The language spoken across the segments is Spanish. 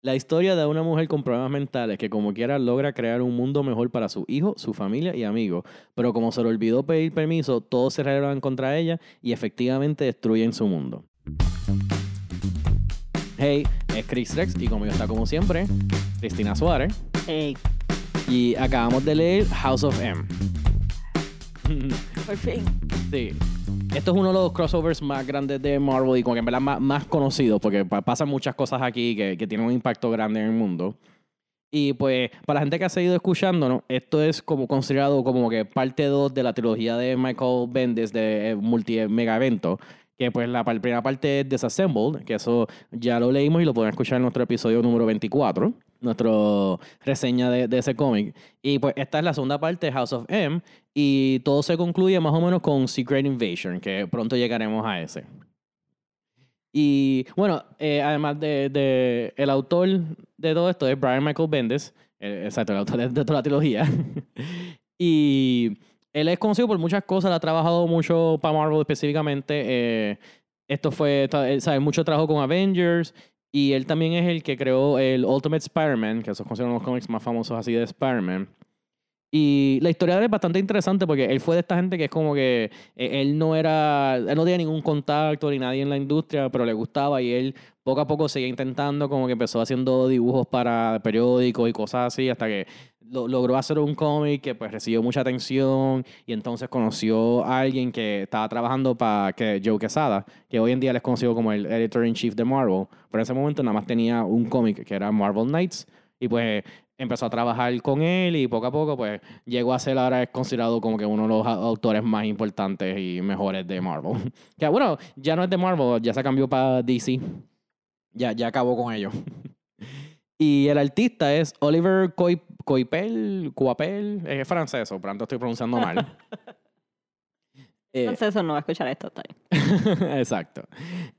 La historia de una mujer con problemas mentales que como quiera logra crear un mundo mejor para su hijo, su familia y amigos, pero como se le olvidó pedir permiso, todos se rebelan contra ella y efectivamente destruyen su mundo. Hey, es Chris Rex y conmigo está como siempre Cristina Suárez Ey, y acabamos de leer House of M. por fin. Sí. Esto es uno de los crossovers más grandes de Marvel y como que en verdad más, más conocidos porque pa- pasan muchas cosas aquí que, que tienen un impacto grande en el mundo. Y pues, para la gente que ha seguido escuchándonos, esto es como considerado como que parte 2 de la trilogía de Michael Bendis de eh, multi mega evento. Que pues la par- primera parte es Disassembled, que eso ya lo leímos y lo pueden escuchar en nuestro episodio número 24, nuestra reseña de, de ese cómic. Y pues esta es la segunda parte, House of M, y todo se concluye más o menos con Secret Invasion, que pronto llegaremos a ese. Y bueno, eh, además de, de- el autor de todo esto es Brian Michael Bendis, eh, exacto, el autor de, de toda la trilogía. y él es conocido por muchas cosas, ha trabajado mucho para Marvel específicamente. eh, esto fue, sabe, mucho trabajo con Avengers. Y él también es el que creó el Ultimate Spider-Man, que esos consideran los cómics más famosos así de Spider-Man. Y la historia es bastante interesante porque él fue de esta gente que es como que eh, él no era, él no tenía ningún contacto ni nadie en la industria, pero le gustaba y él poco a poco seguía intentando, como que empezó haciendo dibujos para periódicos y cosas así, hasta que lo- logró hacer un cómic que pues recibió mucha atención y entonces conoció a alguien que estaba trabajando para que Joe Quesada, que hoy en día él es conocido como el editor in chief de Marvel, pero en ese momento nada más tenía un cómic que era Marvel Knights y pues empezó a trabajar con él y poco a poco pues llegó a ser ahora es considerado como que uno de los autores más importantes y mejores de Marvel. que bueno, ya no es de Marvel, ya se cambió para DC. Ya, ya acabó con ellos. y el artista es Oliver Coipel, Coipel, es francés, o pronto estoy pronunciando mal. Eh, Entonces eso no va a escuchar esto, está. Exacto.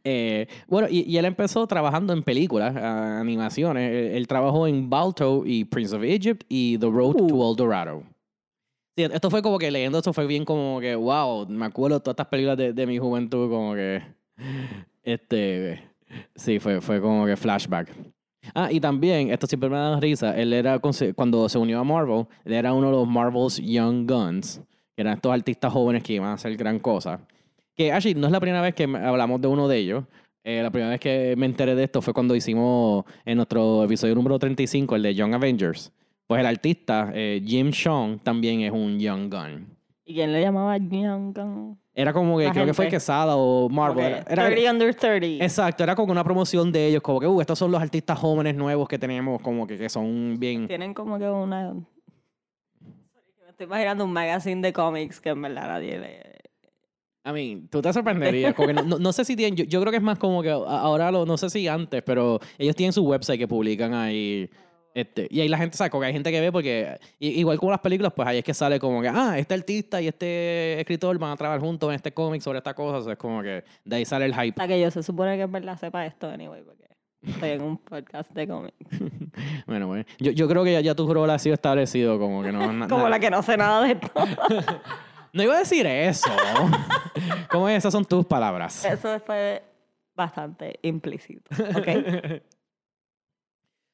Eh, bueno, y, y él empezó trabajando en películas, animaciones. Él, él trabajó en Balto y Prince of Egypt y The Road to Uh. El Dorado. Sí, esto fue como que leyendo esto fue bien como que, wow, me acuerdo todas estas películas de, de mi juventud, como que, este, sí, fue, fue como que flashback. Ah, y también, esto siempre me da risa, él era, cuando se unió a Marvel, él era uno de los Marvel's Young Guns, que eran estos artistas jóvenes que iban a hacer gran cosa. Que, actually, no es la primera vez que hablamos de uno de ellos. Eh, la primera vez que me enteré de esto fue cuando hicimos en nuestro episodio número 35, el de Young Avengers. Pues el artista, eh, Jim Sean, también es un Young Gun. ¿Y quién le llamaba Gun? Era como que, La creo que fue. Quesada o Marvel. Como Era- que era- 30 under 30. exacto, era como una promoción de ellos, como que, uh, estos son los artistas jóvenes nuevos que tenemos, como que, que son bien... Tienen como que una... Me estoy imaginando un magazine de cómics que en verdad nadie le... I mean, tú te sorprenderías. como que no, no- no sé si tienen. Yo, yo creo que es más como que ahora lo. No sé si antes, pero ellos tienen su website que publican ahí. Este, y ahí la gente sabe, que hay gente que ve porque. Igual como las películas, pues ahí es que sale como que, ah, este artista y este escritor van a trabajar juntos en este cómic sobre esta cosa. O sea, es como que de ahí sale el hype. Hasta que yo se supone que en verdad sepa esto, anyway, porque estoy en un podcast de cómics. Bueno, bueno. Yo, yo creo que ya, ya tu rol ha sido establecido, como que no. Como na- la que no sé nada de esto. No iba a decir eso. ¿Cómo es? Esas son tus palabras. Eso fue bastante implícito, ¿ok?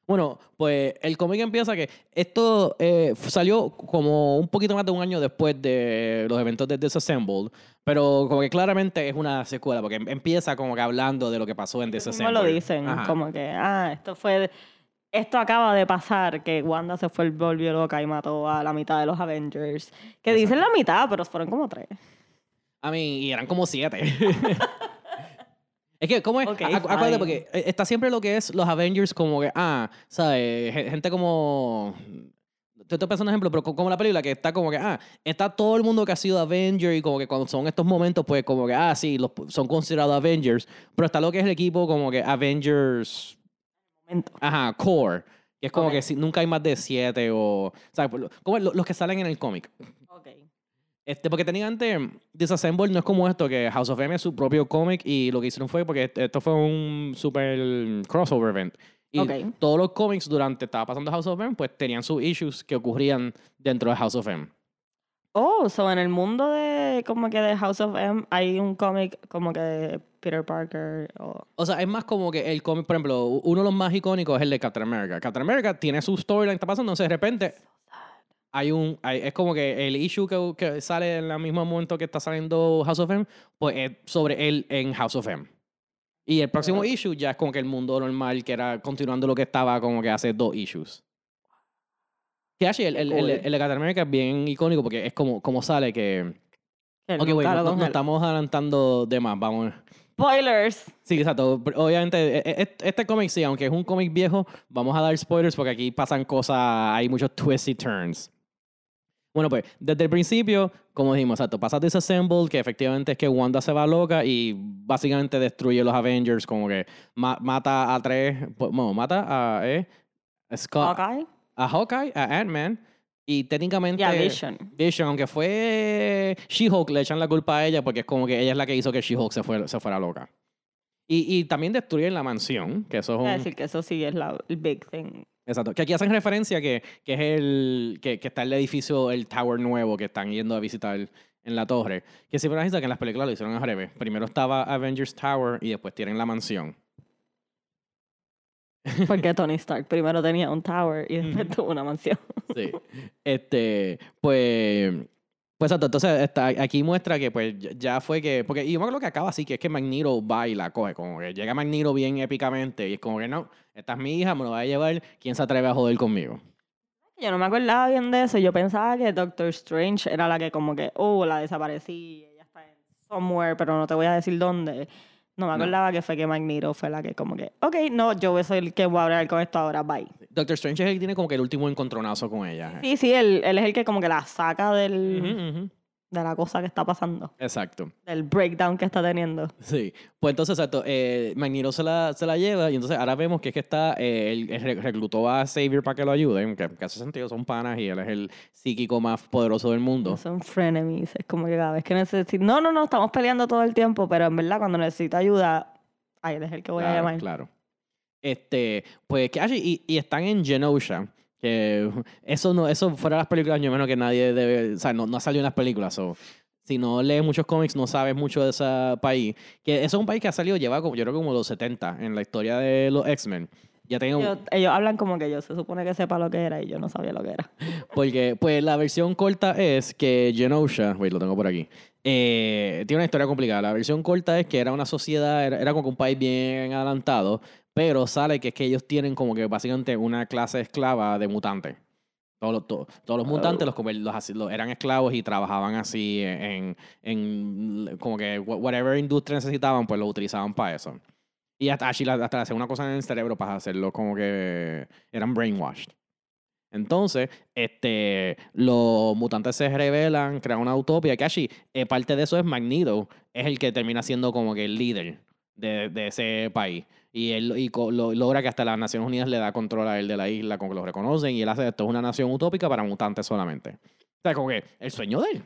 Bueno, pues el cómic empieza que esto eh, salió como un poquito más de un año después de los eventos de Disassembled, pero como que claramente es una secuela, porque em- empieza como que hablando de lo que pasó en Disassembled. lo dicen, Ajá. como que, ah, esto fue... Esto acaba de pasar, que Wanda se fue, volvió loca y mató a la mitad de los Avengers. Que dicen la mitad, pero fueron como tres. A mí, y eran como siete. es que, ¿cómo es? Ok, Acu- acuérdate, porque eh, está siempre lo que es los Avengers como que, ah, ¿sabes? Ge- Gente como... Te estoy pensando un ejemplo, pero co- como la película que está como que, ah, está todo el mundo que ha sido Avenger y como que cuando son estos momentos, pues como que, ah, sí, los, son considerados Avengers, pero está lo que es el equipo como que Avengers Momento. Ajá, core. Que es como que si, nunca hay más de siete o... ¿Sabes? Por lo- Como lo- los que salen en el cómic. Este, porque técnicamente Disassemble no es como esto, que House of M es su propio cómic y lo que hicieron fue, porque este- esto fue un super crossover event. Y todos los cómics durante estaba pasando House of M, pues tenían sus issues que ocurrían dentro de House of M. Oh, so en el mundo de como que de House of M hay un cómic como que de Peter Parker. O... O sea, es más como que el cómic, por ejemplo, uno de los más icónicos es el de Captain America. Captain America tiene su storyline, está pasando, entonces de repente hay un, hay- es como que el issue que, que sale en el mismo momento que está saliendo House of M, pues es sobre él en House of M. Y el próximo issue ya es como que el mundo normal, que era continuando lo que estaba como que hace dos issues. Que así, el, el, el, el de Captain es bien icónico porque es como, como sale que... que Ok, lo no, estamos adelantando de más, vamos. Spoilers. Sí, exacto. Obviamente, e- e- este cómic sí, aunque es un cómic viejo, vamos a dar spoilers porque aquí pasan cosas, hay muchos twists y turns. Bueno, pues, desde el principio, como dijimos, exacto, pasa Disassemble, que efectivamente es que Wanda se va loca y básicamente destruye los Avengers, como que ma- mata a tres, pues, bueno, mata a, eh, a Scott, Hawkeye a Hawkeye, a Ant-Man, y técnicamente... y a Vision. Vision, aunque fue She-Hulk, le echan la culpa a ella porque es como que ella es la que hizo que She-Hulk se, fuera- se fuera loca. Y, y también destruyen la mansión, que eso es un... decir que eso sí es la, el big thing. Exacto. Que aquí hacen referencia que, que es el... Que, que está el edificio, el tower nuevo que están yendo a visitar en la torre. Que siempre me que en las películas lo hicieron al revés. Primero estaba Avengers Tower y después tienen la mansión. Porque Tony Stark primero tenía un tower y después tuvo una mansión. Sí. Este, pues. Pues exacto, entonces está, aquí muestra que pues ya- fue que. Porque y yo me acuerdo que acaba así, que es que Magneto va y la coge. Como que llega Magneto bien épicamente y es como que no, esta es mi hija, me lo va a llevar. ¿Quién se atreve a joder conmigo? Yo no me acordaba bien de eso. Yo pensaba que Doctor Strange era la que como que, oh, la desaparecí. Ella está en somewhere, pero no te voy a decir dónde. No me No. acordaba que fue que Magneto fue la que como que, ok, no, yo voy a ser el que voy a hablar con esto ahora, bye. Doctor Strange es el que tiene como que el último encontronazo con ella. Sí, sí, él, él es el que como que la saca del, Ujú, ujú. De la cosa que está pasando, Exacto. del breakdown que está teniendo. Sí. Pues entonces, exacto, eh, Magneto se la, se la lleva y entonces ahora vemos que es que está, eh, él, él re- reclutó a Xavier para que lo ayude, que, que hace sentido, son panas y él es el psíquico más poderoso del mundo. Son frenemies. Es como que cada vez que necesito. No, no, no, estamos peleando todo el tiempo, pero en verdad cuando necesito ayuda, ahí es el que voy a Claro, llamar. Claro. Este, pues que y, y están en Genosha. Que eso no, eso fuera de las películas, yo menos que nadie debe, o sea, no, no ha salido en las películas. so, si no lees muchos cómics, no sabes mucho de ese país. Que eso es un país que ha salido, lleva como, yo creo como los 70 en la historia de los X-Men. Ya tengo, Ellos, ellos hablan como que yo se supone que sepa lo que era y yo no sabía lo que era. porque pues la versión corta es que Genosha, wait, lo tengo por aquí, eh, tiene una historia complicada. La versión corta es que era una sociedad, era, era como que un país bien adelantado, pero sale que es que ellos tienen como que básicamente una clase esclava de mutantes. Todos los, to- todos los mutantes Oh. los, los los- eran esclavos y trabajaban así en, en como que wha- whatever industria necesitaban, pues lo utilizaban para eso. Y hasta, hasta hacer una cosa en el cerebro para hacerlo como que eran brainwashed. Entonces, este, los mutantes se rebelan, crean una utopía. Que así, eh, parte de eso es Magneto, es el que termina siendo como que el líder de, de ese país. Y él y lo- logra que hasta las Naciones Unidas le da control a él de la isla, como que lo reconocen, y él hace esto es una nación utópica para mutantes solamente. O sea, como que el sueño de él.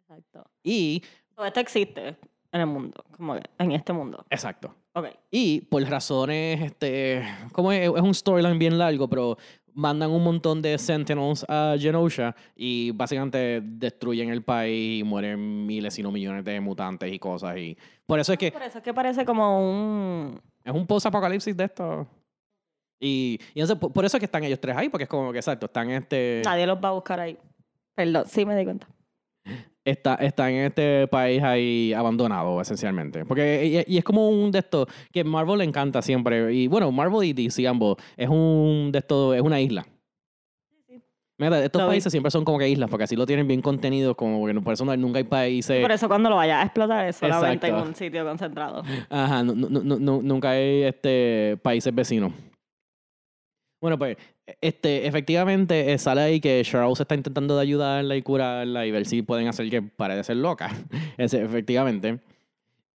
Exacto. Y, Todo esto existe en el mundo, como que en este mundo. exacto. Ok. Y por razones, este, como es, es un storyline bien largo, pero mandan un montón de Sentinels a Genosha y básicamente destruyen el país y mueren miles y no millones de mutantes y cosas. Y por eso es que Por eso es que parece como un... es un post-apocalipsis de esto. Y, y entonces, por, por eso es que están ellos tres ahí, porque es como que exacto, están este, Nadie los va a buscar ahí. Perdón, sí me di cuenta. Está, están en este país ahí abandonado, esencialmente. Porque y, y es como un de estos que Marvel le encanta siempre. Y bueno, Marvel y DC ambos es un de estos, es una isla. Mira, estos Lo vi. países siempre son como que islas, porque así lo tienen bien contenidos, como que por eso no- nunca hay países. Por eso cuando lo vaya a explotar es solamente en un sitio concentrado. Ajá, nu- nu- nu- nu- nunca hay este, países vecinos. Bueno, pues, este, efectivamente eh, sale ahí que Charles está intentando de ayudarla y curarla y ver si pueden hacer que pare de ser loca. Ese, efectivamente.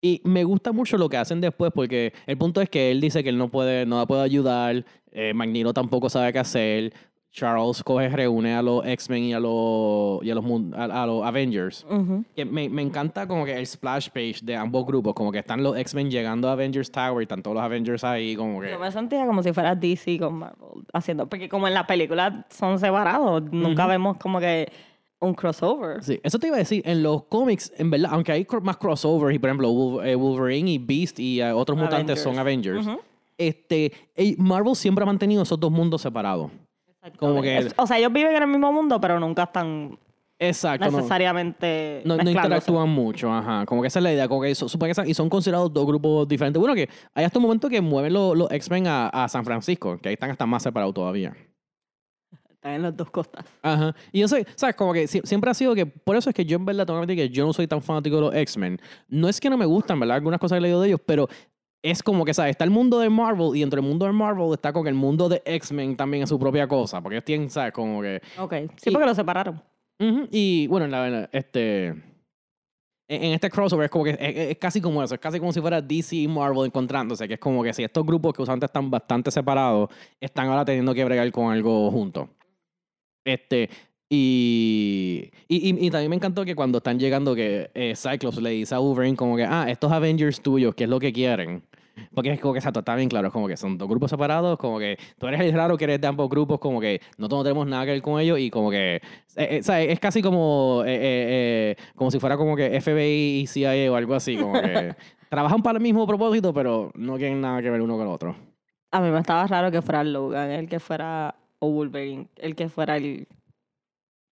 Y me gusta mucho lo que hacen después porque el punto es que él dice que él no puede, no la puede ayudar, eh, Magneto tampoco sabe qué hacer, Charles coge, reúne a los X-Men y a los, y a los, a- a los Avengers. Me, me encanta como que el splash page de ambos grupos, como que están los X-Men llegando a Avengers Tower y están todos los Avengers ahí, como que... Yo me sentía como si fuera DC con Marvel haciendo, porque como en la película son separados, nunca vemos como que un crossover. Sí, eso te iba a decir, en los cómics, en verdad, aunque hay más crossovers, y por ejemplo, eh, Wolverine y Beast y eh, otros mutantes son Avengers, este, Marvel siempre ha mantenido esos dos mundos separados. Como que- Es- O sea, ellos viven en el mismo mundo, pero nunca están Exacto. necesariamente No, no interactúan mucho, ajá. Como que esa es la idea. Como que son- y son considerados dos grupos diferentes. Bueno, que hay hasta un momento que mueven los, los X-Men a, a San Francisco, que ahí están hasta más separados todavía. Están en las dos costas. Ajá. Y yo sé, ¿sabes? Como que sie- siempre ha sido que, por eso es que yo en verdad tengo que yo no soy tan fanático de los X-Men. No es que no me gustan, ¿verdad? Algunas cosas que he leído de ellos, pero es como que, ¿sabes? Está el mundo de Marvel y dentro del mundo de Marvel está con el mundo de X-Men también es su propia cosa. Porque ellos tienen, ¿sabes? Como que... Ok. Sí, Y- porque lo separaron. Y bueno, en la, en este, en, en este crossover es como que es, es- es casi como eso, es casi como si fuera DC y Marvel encontrándose, que es como que si estos grupos que usualmente están bastante separados, están ahora teniendo que bregar con algo juntos. Este, y, y, y- y también me encantó que cuando están llegando que eh, Cyclops le dice a Wolverine como que, ah, estos Avengers tuyos, ¿qué es lo que quieren? Porque es como que exacto, está bien claro, es como que son dos grupos separados, como que tú eres el raro que eres de ambos grupos, como que no no tenemos nada que ver con ellos y como que, eh, eh, ¿sabes? Es casi como, eh, eh, eh, como si fuera como que FBI y CIA o algo así, como que trabajan para el mismo propósito, pero no tienen nada que ver uno con el otro. A mí me estaba raro que fuera Logan, el que fuera, o Wolverine, el que fuera el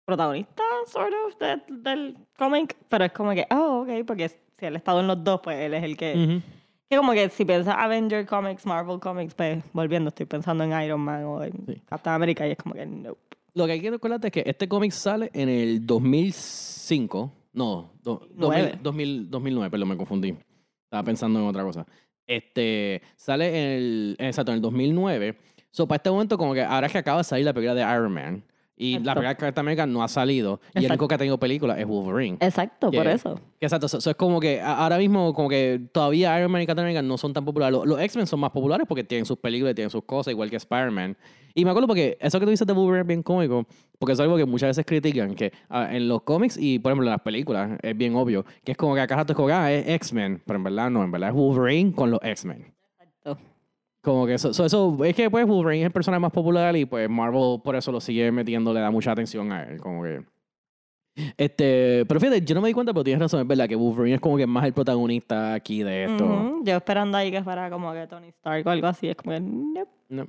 protagonista, sort of, de- del cómic. Pero es como que, oh, ok, porque si él ha estado en los dos, pues él es el que... Ujú. Que como que si piensas Avenger Comics, Marvel Comics, pues volviendo, estoy pensando en Iron Man o en Sí. Captain America y es como que, nope. Lo que hay que recordarte es que este cómic sale en el 2005. No, do- 2000, Nueve. 2000, 2009, perdón, me confundí. Estaba pensando en otra cosa. Este, sale en el, exacto, en el 2009. So, para este momento, como que ahora es que acaba de salir la película de Iron Man. Y la Exacto. película de Captain America no ha salido. Y el único que ha tenido película es Wolverine. Exacto, por Que- eso. Que Exacto, eso, eso es como que ahora mismo como que todavía Iron Man y Captain America no son tan populares. Los, los X-Men son más populares porque tienen sus películas y tienen sus cosas, igual que Spider-Man. Y me acuerdo porque eso que tú dices de Wolverine es bien cómico, porque es algo que muchas veces critican, que ah, en los cómics y por ejemplo en las películas es bien obvio, que es como que acá rato es como ah, es X-Men, pero en verdad no, en verdad es Wolverine con los X-Men. Exacto. Como que eso, eso, eso- es que pues Wolverine es el personaje más popular y pues Marvel por eso lo sigue metiendo, le da mucha atención a él, como que... Este, pero fíjate, yo no me di cuenta, pero tienes razón, es verdad que Wolverine es como que más el protagonista aquí de esto. Yo esperando ahí que fuera como que Tony Stark o algo así, es como que, nope. No.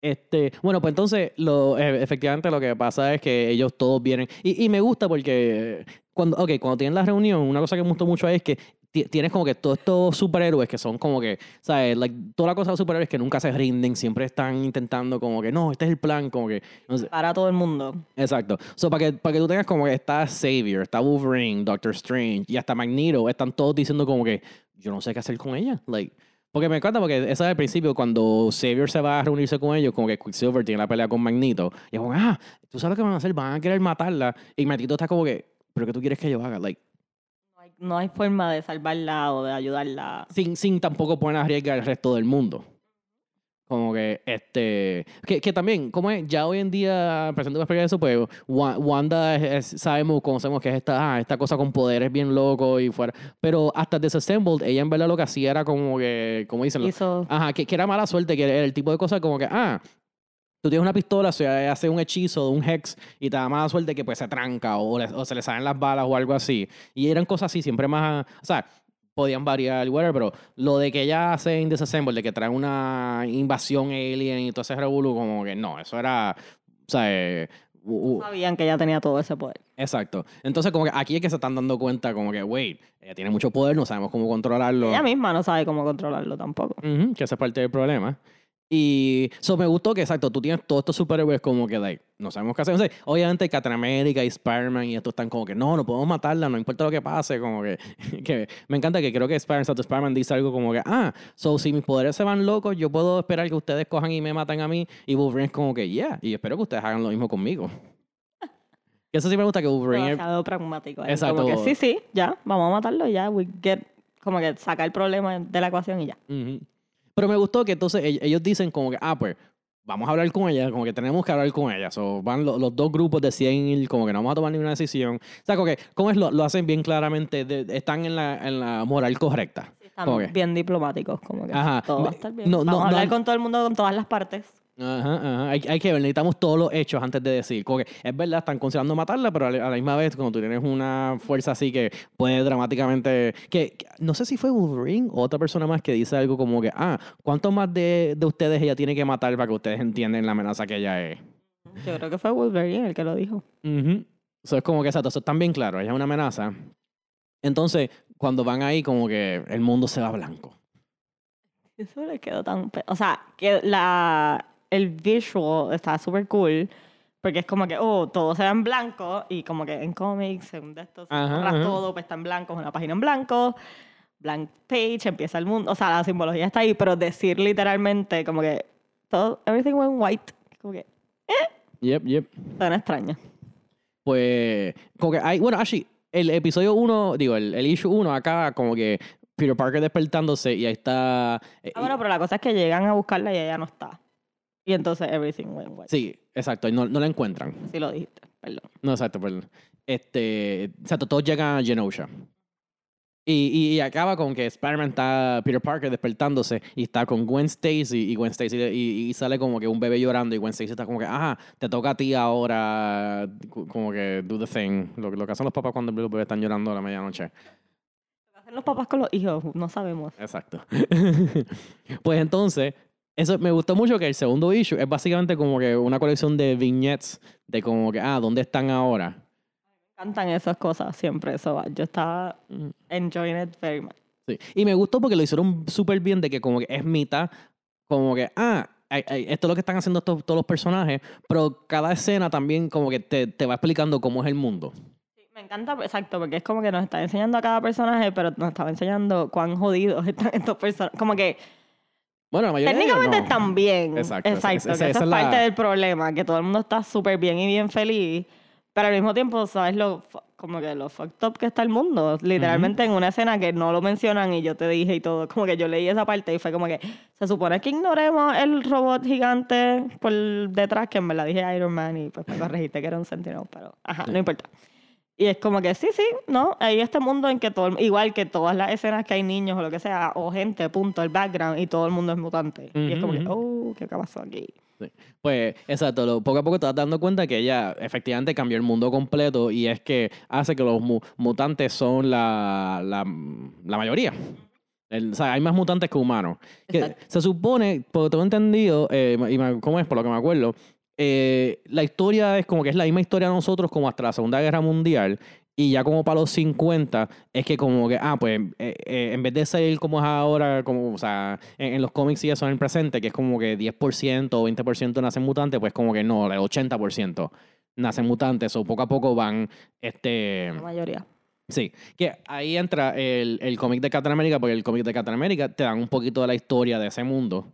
Este, bueno, pues entonces, lo, e- efectivamente lo que pasa es que ellos todos vienen. Y, y me gusta porque cuando, ok, cuando tienen la reunión, una cosa que me gustó mucho es que tienes como que todos estos superhéroes que son como que, ¿sabes? Like, toda la cosa de los superhéroes que nunca se rinden, siempre están intentando como que, no, este es el plan, como que, no sé. para todo el mundo. Exacto. So, para que, para que tú tengas como que está Xavier, está Wolverine, Doctor Strange y hasta Magneto, están todos diciendo como que yo no sé qué hacer con ella. Like, porque me encanta porque esa es al principio cuando Xavier se va a reunirse con ellos, como que Quicksilver tiene la pelea con Magneto. Y es como, ah, tú sabes lo que van a hacer, van a querer matarla. Y Magneto está como que, ¿pero qué tú quieres que yo haga? Like, No hay, forma de salvarla o de ayudarla. sin, sin tampoco poner a arriesgar al resto del mundo. Como que, este, que, que también, como es, ya hoy en día, presente para explicar eso, pues Wa- Wanda es- es- sabemos, conocemos que es esta, ah, esta cosa con poderes bien loco y fuera, pero hasta Disassembled, ella en verdad lo que hacía era como que, como dicen, Hizo, ajá, que, que era mala suerte, que era el tipo de cosa como que, ah, tú tienes una pistola, o sea, hace un hechizo, un hex, y te da mala suerte que pues se tranca o, le- o se le salen las balas o algo así. Y eran cosas así, siempre más, o sea, podían variar, whatever, pero lo de que ella hace en Disassemble, de que trae una invasión alien y todo ese revuelo, como que no, eso era, o sea, eh, u- u- sabían que ella tenía todo ese poder. exacto. Entonces, como que aquí es que se están dando cuenta, como que, wait, ella tiene mucho poder, no sabemos cómo controlarlo. Ella misma no sabe cómo controlarlo tampoco. Ujú, que esa es parte del problema. Y eso me gustó que, exacto, tú tienes todos estos superhéroes como que, like, no sabemos qué hacer. Obviamente Captain America y Spider-Man y estos están como que, no, no podemos matarla, no importa lo que pase, como que, que me encanta que creo que Spider- Spider-Man dice algo como que, ah, so si mis poderes se van locos, yo puedo esperar que ustedes cojan y me maten a mí. Y Wolverine es como que, yeah, y espero que ustedes hagan lo mismo conmigo. Y eso sí me gusta que Wolverine... es- pragmático. ahí, Exacto. Como que sí, sí, ya, vamos a matarlo y ya, we get, como que sacar el problema de la ecuación y ya. Pero me gustó que entonces ell- ellos dicen como que, ah, pues, vamos a hablar con ella, como que tenemos que hablar con ella. So, van lo- los dos grupos deciden ir, como que no vamos a tomar ninguna decisión. O sea, como que, ¿cómo es? Lo, lo hacen bien claramente, de- están en la, en la moral correcta. Están Como que- bien diplomáticos, como que Ajá. todo va a estar bien. no- vamos no- a hablar no- con todo el mundo, con todas las partes. Ajá, ajá. Hay, hay que ver, necesitamos todos los hechos antes de decir. Como que es verdad, están considerando matarla, pero a la, a la misma vez, cuando tú tienes una fuerza así que puede dramáticamente. Que, que- no sé si fue Wolverine o otra persona más que dice algo como que, ah, ¿cuántos más de, de ustedes ella tiene que matar para que ustedes entiendan la amenaza que ella es? Yo creo que fue Wolverine el que lo dijo. Ujú. Eso es como que, exacto, eso está bien claro, ella es una amenaza. Entonces, cuando van ahí, como que el mundo se va blanco. Eso le quedó tan... O sea, que la, el visual está súper cool. Porque es como que, oh, todo se ve en blanco. Y como que en cómics, en de estos, Ajá, borras ajá. todo, pues está en blanco, es una página en blanco. Blank page, empieza el mundo. O sea, la simbología está ahí, pero decir literalmente como que todo, everything went white. Como que Yep, yep. suena extraño. Pues, como que hay, bueno, actually, el episodio 1, digo, el, el issue 1 acá, como que Peter Parker despertándose y ahí está. eh, Ah, bueno, pero la cosa es que llegan a buscarla y ella no está. Y entonces everything went white. Sí, exacto, y no, no la encuentran. Sí lo dijiste, perdón. No, exacto, perdón. Este, exacto, todos llegan a Genosha. Y, y, y acaba con que Spider-Man está, Peter Parker despertándose y está con Gwen Stacy y Gwen Stacy y, y sale como que un bebé llorando y Gwen Stacy está como que, ajá, te toca a ti ahora, como que do the thing, lo, lo que hacen los papás cuando los bebés están llorando a la medianoche. ¿Qué hacen los papás con los hijos? No sabemos. Exacto. pues entonces, eso me gustó mucho que el segundo issue es básicamente como que una colección de vignettes de como que, ah, ¿dónde están ahora? Me encantan esas cosas siempre. Eso va. Yo estaba Mm. enjoying it very much. Sí. Y me gustó porque lo hicieron súper bien de que como que es mitad, como que, ah, esto es lo que están haciendo estos- todos los personajes, pero cada escena también como que te, te va explicando cómo es el mundo. Sí, me encanta, exacto, porque es como que nos está enseñando a cada personaje, pero nos estaba enseñando cuán jodidos están estos personajes. Como que Bueno, la mayoría de ellos técnicamente no. están bien. Exacto, esa- Exacto, esa- que esa es la- parte del problema, que todo el mundo está súper bien y bien feliz, pero al mismo tiempo, ¿sabes lo, como que lo fucked up que está el mundo? Literalmente en una escena que no lo mencionan y yo te dije y todo, como que yo leí esa parte y fue como que se supone que ignoremos el robot gigante por detrás, que en verdad dije Iron Man y pues me corregiste que era un Sentinel, pero ajá, no importa. Y es como que sí, sí, ¿no? Hay este mundo en que todo, el- igual que todas las escenas que hay niños o lo que sea, o gente, punto, el background, y todo el mundo es mutante. y es como que, oh, ¿qué pasó aquí? Pues, exacto, lo- poco a poco te vas dando cuenta que ella efectivamente cambió el mundo completo y es que hace que los mu- mutantes son la, la, la mayoría. El- o sea, hay más mutantes que humanos. Que se supone, por lo que tengo entendido, eh, y me- ¿cómo es? Por lo que me acuerdo, eh, la historia es como que es la misma historia de nosotros como hasta la Segunda Guerra Mundial. Y ya como para los 50, es que como que, ah, pues eh, eh, en vez de ser como es ahora, como, o sea, en, en los cómics y eso en el presente, que es como que 10% o 20% nacen mutantes, pues como que no, el 80% nacen mutantes, o poco a poco van, este... La mayoría. Sí, que ahí entra el, el cómic de Captain America, porque el cómic de Captain America te dan un poquito de la historia de ese mundo.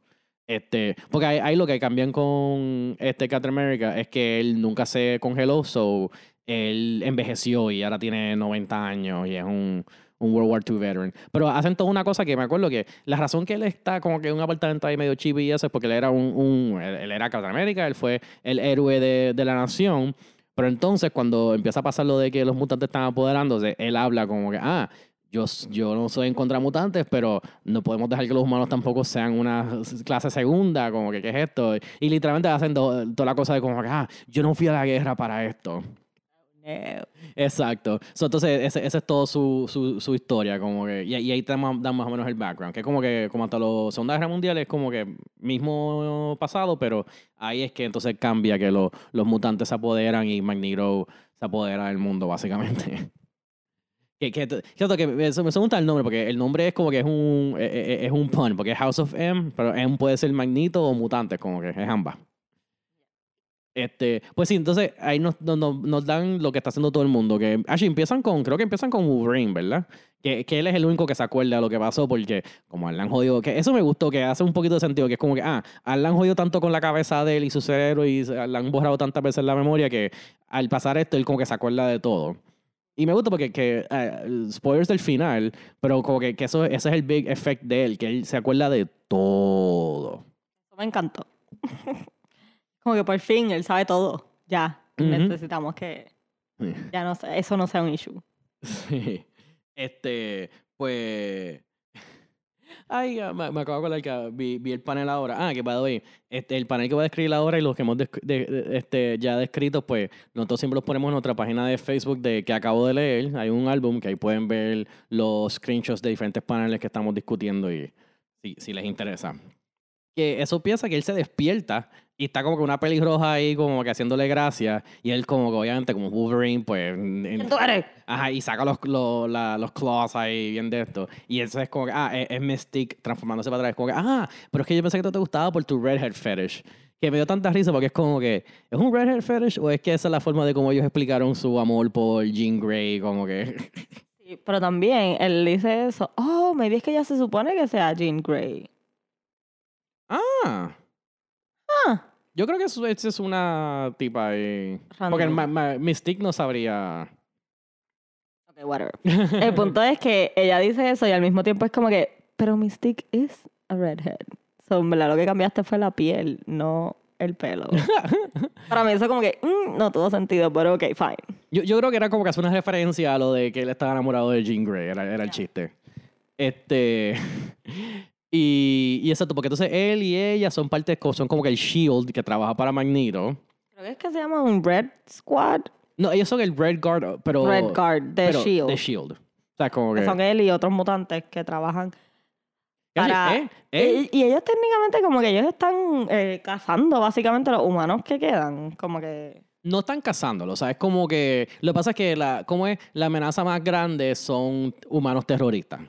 Este, porque ahí, lo que cambian con este Captain America es que él nunca se congeló, so él envejeció y ahora tiene 90 años y es un, un World War II veteran. Pero hacen toda una cosa que me acuerdo que la razón que él está como que en un apartamento ahí medio chibi y eso es porque él era un, un- él, él era Captain America, él fue el héroe de, de la nación. Pero entonces cuando empieza a pasar lo de que los mutantes están apoderándose, él habla como que, ah, yo, yo no soy en contra de mutantes, pero no podemos dejar que los humanos tampoco sean una clase segunda, como que, ¿qué es esto? Y literalmente hacen to- toda la cosa de como que, ah, yo no fui a la guerra para esto. No. Exacto. So, entonces, ese, ese es todo su, su, su historia, como que, y, y ahí te dan dan más o menos el background, que es como que, como hasta la Segunda Guerra Mundial es como que mismo pasado, pero ahí es que entonces cambia, que lo- los mutantes se apoderan y Magneto se apodera del mundo, básicamente. Que, que, me, me gusta el nombre, porque el nombre es como que es un, es, es- es un pun, porque es House of M, pero M puede ser Magneto o mutantes, como que es ambas. Este, pues sí, entonces ahí nos, nos, dan lo que está haciendo todo el mundo. Que actually, empiezan con, creo que empiezan con Wolverine, ¿verdad? Que, que él es el único que se acuerda de lo que pasó, porque como le han jodido, que eso me gustó, que hace un poquito de sentido, que es como que, ah, a él le han jodido tanto con la cabeza de él y su cerebro y le han borrado tantas veces la memoria que al pasar esto, él como que se acuerda de todo. Y me gusta porque, que, eh, spoilers del final, pero como que, que eso, ese es el big effect de él, que él se acuerda de todo. Eso me encantó. como que por fin él sabe todo. Ya. Necesitamos que ya no eso no sea un issue. Sí. Este, pues. Ay, me, acabo de acordar que vi, vi el panel ahora. Ah, que para hoy, este, el panel que voy a describir ahora y los que hemos de- de- este, ya descrito, pues nosotros siempre los ponemos en nuestra página de Facebook de que acabo de leer. Hay un álbum que ahí pueden ver los screenshots de diferentes paneles que estamos discutiendo y si, si les interesa. Que eso piensa que él se despierta y está como que una pelirroja ahí como que haciéndole gracia y él como que obviamente como Wolverine pues en- ¿Quién tú eres? Ajá, y saca los, los, la- los claws ahí bien de esto. Y eso es como que, ah, es, es Mystique transformándose para atrás. Como que, ah, pero es que yo pensé que esto te gustaba por tu redhead fetish. Que me dio tanta risa porque es como que, ¿es un redhead fetish o es que esa es la forma de cómo ellos explicaron su amor por Jean Grey? Como que, Sí, pero también él dice eso. Oh, maybe es que ya se supone que sea Jean Grey. ah, Ah, yo creo que eso, eso es una tipa ahí. Porque ma- ma- Mystique no sabría. ok, whatever. El punto es que ella dice eso y al mismo tiempo es como que, pero Mystique is a redhead. So, verdad, lo que cambiaste fue la piel, no el pelo. Para mí eso como que mm, no tuvo sentido, pero ok, fine. Yo, yo creo que era como que hace una referencia a lo de que él estaba enamorado de Jean Grey, era, era el chiste. Este. Y, y exacto, porque entonces él y ella son parte, son como que el Shield que trabaja para Magneto. Creo que es que se llama un Red Squad. No, ellos son el Red Guard, pero. Red Guard pero Shield. De Shield. O sea, como que. Son él y otros mutantes que trabajan para- ¿eh? ¿eh? Y, y ellos técnicamente como que ellos están eh, cazando básicamente los humanos que quedan. Como que... No están cazándolo, o sea, es como que. Lo que pasa es que la, como es, la amenaza más grande son humanos terroristas.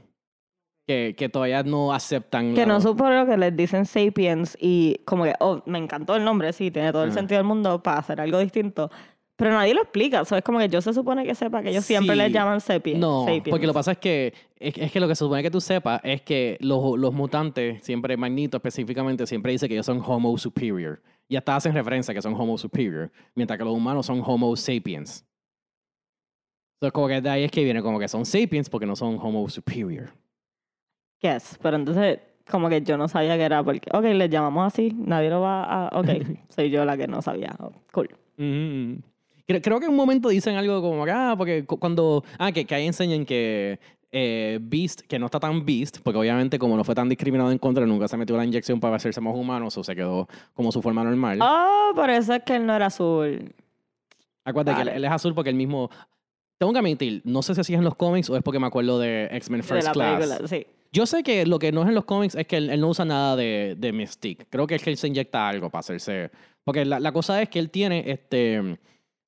Que, que todavía no aceptan. Que la- no supone que les dicen sapiens y como que, oh, me encantó el nombre, sí, tiene todo el sentido del mundo para hacer algo distinto. Pero nadie lo explica. So, es como que yo se supone que sepa que ellos siempre les llaman sapiens. No, sapiens. porque lo que pasa es que es, es que lo que se supone que tú sepas es que los, los mutantes, siempre Magneto específicamente, siempre dice que ellos son Homo superior. Y hasta hacen referencia a que son Homo superior, mientras que los humanos son Homo sapiens. Entonces, como que de ahí es que viene como que son sapiens porque no son Homo superior. Yes, pero entonces como que yo no sabía que era porque, ok, les llamamos así, nadie lo va a, ok, soy yo la que no sabía. Oh, cool. Mm. Creo, creo que en un momento dicen algo como que, ah, porque cu- cuando, ah, que, que ahí enseñan que eh, Beast, que no está tan Beast, porque obviamente como no fue tan discriminado en contra, nunca se metió la inyección para hacerse más humanos o se quedó como su forma normal. Oh, por eso es que él no era azul. Acuérdate que vale. él, él es azul porque él mismo, tengo que admitir, no sé si así es en los cómics o es porque me acuerdo de X-Men de First la Class. película, sí. Yo sé que lo que no es en los cómics es que él, él no usa nada de, de Mystique. Creo que es que él se inyecta algo para hacerse. Porque la, la cosa es que él tiene este.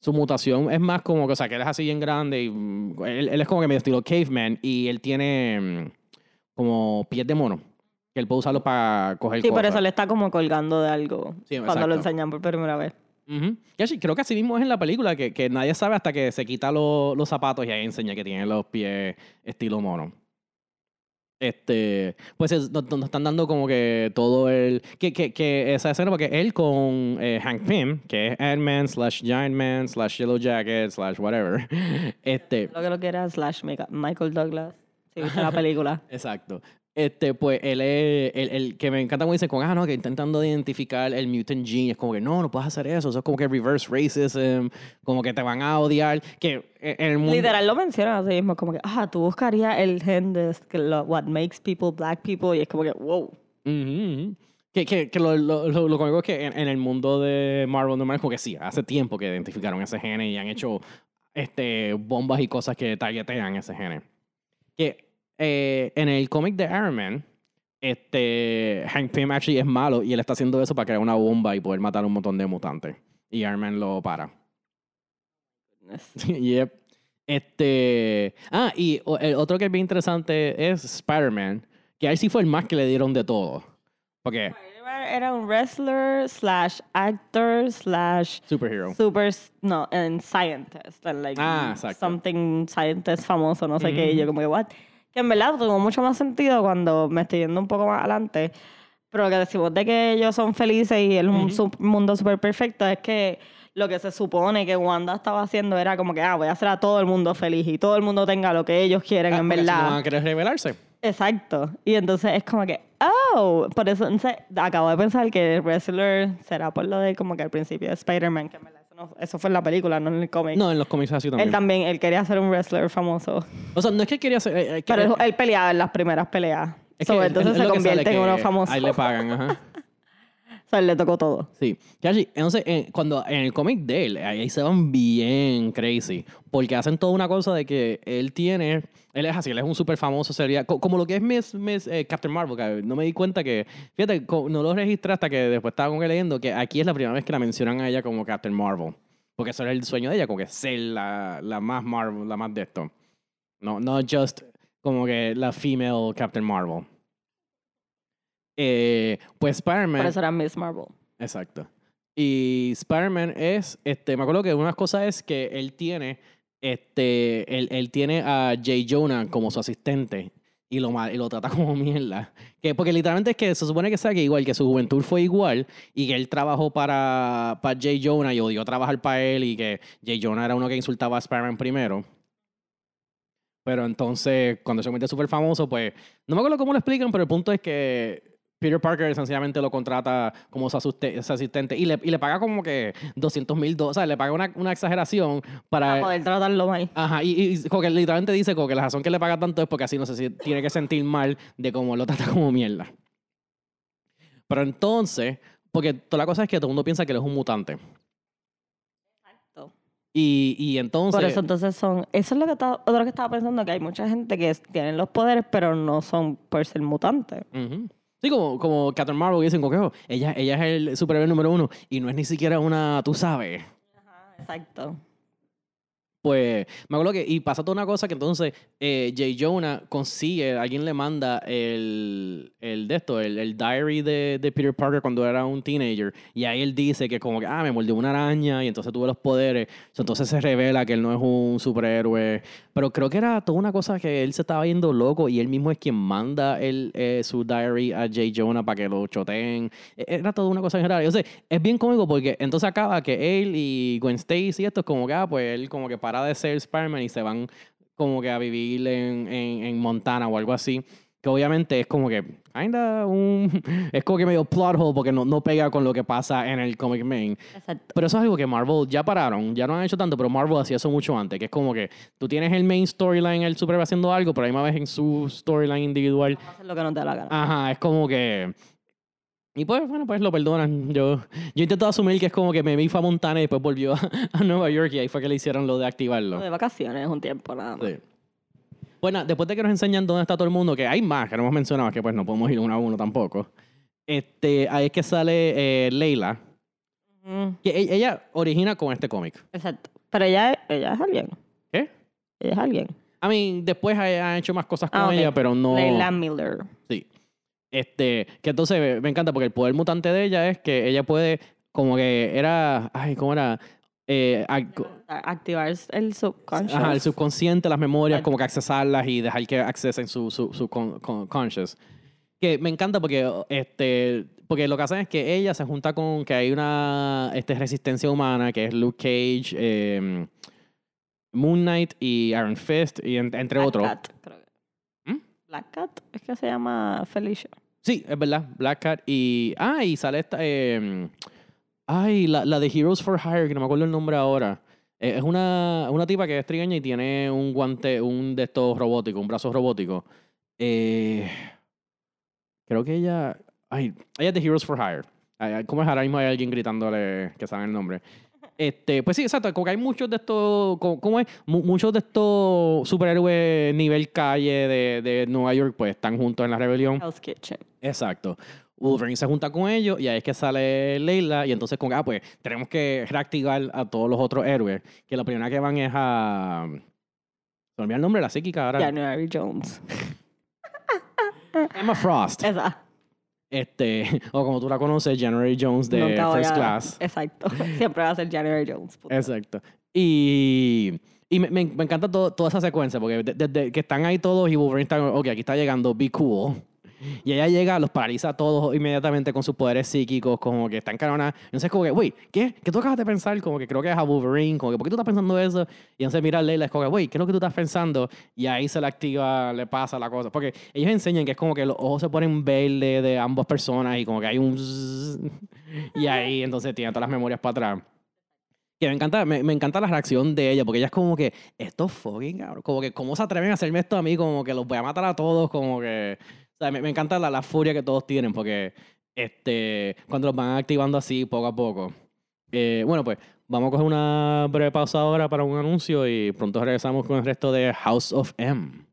Su mutación es más como que, o sea, que él es así bien grande y mm, él, él es como que medio estilo caveman y él tiene mm, como pies de mono. Que él puede usarlo para coger Sí, cosas. eso le está como colgando de algo Sí, cuando lo exacto. enseñan por primera vez. Ujú. Y así, creo que así mismo es en la película, que, que nadie sabe hasta que se quita lo- los zapatos y ahí enseña que tiene los pies estilo mono. Este, pues es- nos, nos están dando como que todo el... Que, que, que esa escena, porque él con eh, Hank Pym, que es Ant-Man slash Giant Man slash Yellow Jacket slash whatever, este... Lo que lo que era slash Michael Douglas. Si viste la película. Exacto. Este, pues él es el, el que me encanta cuando dicen como, ah, no, que intentando identificar el mutant gene. Es como que no, no puedes hacer eso. Eso es como que reverse racism, como que te van a odiar. Que en el mundo. Literal lo mencionan así mismo, como que, ah, tú buscarías el gen de lo- what makes people black people, y es como que, wow. Ujú, ujú. Que, que, que lo, lo, lo, lo cómico es que en, en el mundo de Marvel es como que sí, hace tiempo que identificaron ese gene y han hecho este, bombas y cosas que targetean ese gene. Que eh, en el cómic de Iron Man, este, Hank Pym actually es malo y él está haciendo eso para crear una bomba y poder matar a un montón de mutantes. Y Iron Man lo para. yep. Este. Ah, y el otro que es bien interesante es Spider-Man. Que ahí sí fue el más que le dieron de todo. Porque. Era un wrestler, slash actor, slash Superhero. super, no, and scientist, and like Ah, exacto. something scientist famoso, no sé qué, y yo como que, what? Que en verdad tuvo mucho más sentido cuando me estoy yendo un poco más adelante, pero que decimos de que ellos son felices y el su- mundo súper perfecto, es que lo que se supone que Wanda estaba haciendo era como que, ah, voy a hacer a todo el mundo feliz y todo el mundo tenga lo que ellos quieren, Ah, en porque si verdad. no van a querer revelarse. Exacto. Y entonces es como que, oh, por eso entonces, acabo de pensar que el wrestler será por lo de como que al principio de Spider-Man, que en verdad eso, fue en la película, no en el cómic. No, en los cómics así también. Él también, él quería ser un wrestler famoso. O sea, no es que quería ser. eh, eh, que- Pero él, él peleaba en las primeras peleas. Es So, entonces es se convierte en uno famoso. Ahí le pagan, ajá. Sea, le tocó todo. Sí. Cachi, entonces, eh, cuando en el cómic de él, ahí se van bien crazy. Porque hacen toda una cosa de que él tiene. Él es así, él es un súper famoso, sería. co- Como lo que es Miss, Miss, eh, Captain Marvel, no me di cuenta que. Fíjate, no lo registré hasta que después estaba con leyendo que aquí es la primera vez que la mencionan a ella como Captain Marvel. Porque eso era el sueño de ella, como que ser la, la más Marvel, la más de esto. No, no just como que la female Captain Marvel. Eh, pues Spider-Man. Por eso era Miss Marvel. Exacto. Y Spider-Man es, este, me acuerdo que una cosa es que él tiene, este, él, él tiene a Jay Jonah como su asistente y lo, y lo trata como mierda. Que, porque literalmente es que se supone que sea que igual, que su juventud fue igual y que él trabajó para, para Jay Jonah y odió trabajar para él y que Jay Jonah era uno que insultaba a Spider-Man primero. Pero entonces, cuando se convierte súper famoso, pues, no me acuerdo cómo lo explican, pero el punto es que Peter Parker sencillamente lo contrata como su, asistente y le, y le paga como que 200 mil dólares, o sea, le paga una, una exageración para... Para poder tratarlo mal. Ajá, y, y como que literalmente dice como que la razón que le paga tanto es porque así no sé si tiene que sentir mal de cómo lo trata como mierda. Pero entonces, porque toda la cosa es que todo el mundo piensa que él es un mutante. Exacto. Y, y entonces... Por eso entonces son... Eso es lo que estaba, otro que estaba pensando, que hay mucha gente que tienen los poderes, pero no son por ser mutantes. Ujú. Sí, como, como Captain Marvel como que, "Oh, ella, ella es el superhéroe número uno y no es ni siquiera una, tú sabes. Exacto. Pues me acuerdo que, y pasa toda una cosa que entonces eh, Jay Jonah consigue, alguien le manda el, el de esto, el, el diary de, de Peter Parker cuando era un teenager, y ahí él dice que como que, ah, me mordió una araña y entonces tuve los poderes, entonces se revela que él no es un superhéroe, pero creo que era toda una cosa que él se estaba yendo loco y él mismo es quien manda el, eh, su diary a Jay Jonah para que lo choteen, E- era toda una cosa en general, yo sé, es bien cómico porque entonces acaba que él y Gwen Stacy esto es como que, ah, pues él como que para de ser Spider-Man y se van como que a vivir en, en, en Montana o algo así. Que obviamente es como que, kinda un, es como que medio plot hole porque no, no pega con lo que pasa en el comic main. Exacto. Pero eso es algo que Marvel ya pararon, ya no han hecho tanto, pero Marvel hacía eso mucho antes, que es como que tú tienes el main storyline, el superhéroe haciendo algo, pero ahí más vez en su storyline individual lo que no te da la gana. Ajá, es como que. Y pues, bueno, pues lo perdonan. Yo, yo intento asumir que es como que me fue a Montana y después volvió a, a Nueva York y ahí fue que le hicieron lo de activarlo. De vacaciones un tiempo nada más. Sí. Bueno, después de que nos enseñan dónde está todo el mundo, que hay más que no hemos mencionado, que pues no podemos ir uno a uno tampoco. Este, ahí es que sale eh, Leila, que e- ella origina con este cómic. Exacto. Pero ella, ella es alguien. ¿Qué? Ella es alguien. I mean, después ha, ha hecho más cosas con Ah, ella, pero no. Leila Miller. Sí. Este, que entonces me- encanta porque el poder mutante de ella es que ella puede, como que era, ay, ¿cómo era? Eh, ac- Activar el subconscious. ajá, el subconsciente, las memorias, como que accesarlas y dejar que accesen su, su, su con- con- conscious. Que me encanta porque, este, porque lo que hacen es que ella se junta con que hay una este, resistencia humana, que es Luke Cage, eh, Moon Knight y Iron Fist, y en- entre Black otros. Cat, creo que. ¿Mm? Black Cat es que se llama Felicia. Sí, es verdad. Black Cat y. Ah, y sale esta. eh, ay, la, la de Heroes for Hire, que no me acuerdo el nombre ahora. Eh, es una, una tipa que es trigueña y tiene un guante, un de estos robóticos, un brazo robótico. Eh, creo que ella. Ay, ella es de Heroes for Hire. ¿Cómo es ahora mismo hay alguien gritándole que sabe el nombre? Este, pues sí, exacto. Como que hay muchos de estos. ¿Cómo es? Mu- muchos de estos superhéroes nivel calle de, de Nueva York, pues están juntos en la rebelión. Hell's Kitchen. Exacto. Wolverine se junta con ellos y ahí es que sale Leila y entonces con ah, pues tenemos que reactivar a todos los otros héroes. Que la primera que van es a... Se me olvidó el nombre de la psíquica ahora. January Jones. Emma Frost. Esa. Este, o como tú la conoces, January Jones de Nunca First a- Class. Exacto. Siempre va a ser January Jones. puto. Exacto. Y, y me, me- me encanta todo- toda esa secuencia, porque de- desde que están ahí todos y Wolverine está, ok, aquí está llegando, be cool. Y ella llega, los paraliza a todos inmediatamente con sus poderes psíquicos, como que están caronas. Entonces, como que, güey, ¿qué? ¿Qué tú acabas de pensar? Como que creo que es a Wolverine, como que, ¿por qué tú estás pensando eso? Y entonces mira a Leila, es como que, güey, ¿qué es lo que tú estás pensando? Y ahí se le activa, le pasa la cosa. Porque ellos enseñan que es como que los ojos se ponen verde de ambas personas y como que hay un... y ahí entonces tiene todas las memorias para atrás. Que me encanta, me, me encanta la reacción de ella, porque ella es como que, esto fucking cabrón, como que, ¿cómo se atreven a hacerme esto a mí? Como que los voy a matar a todos, como que, Me, encanta la, la furia que todos tienen porque este, cuando los van activando así poco a poco. Eh, bueno, pues vamos a coger una breve pausa ahora para un anuncio y pronto regresamos con el resto de House of M.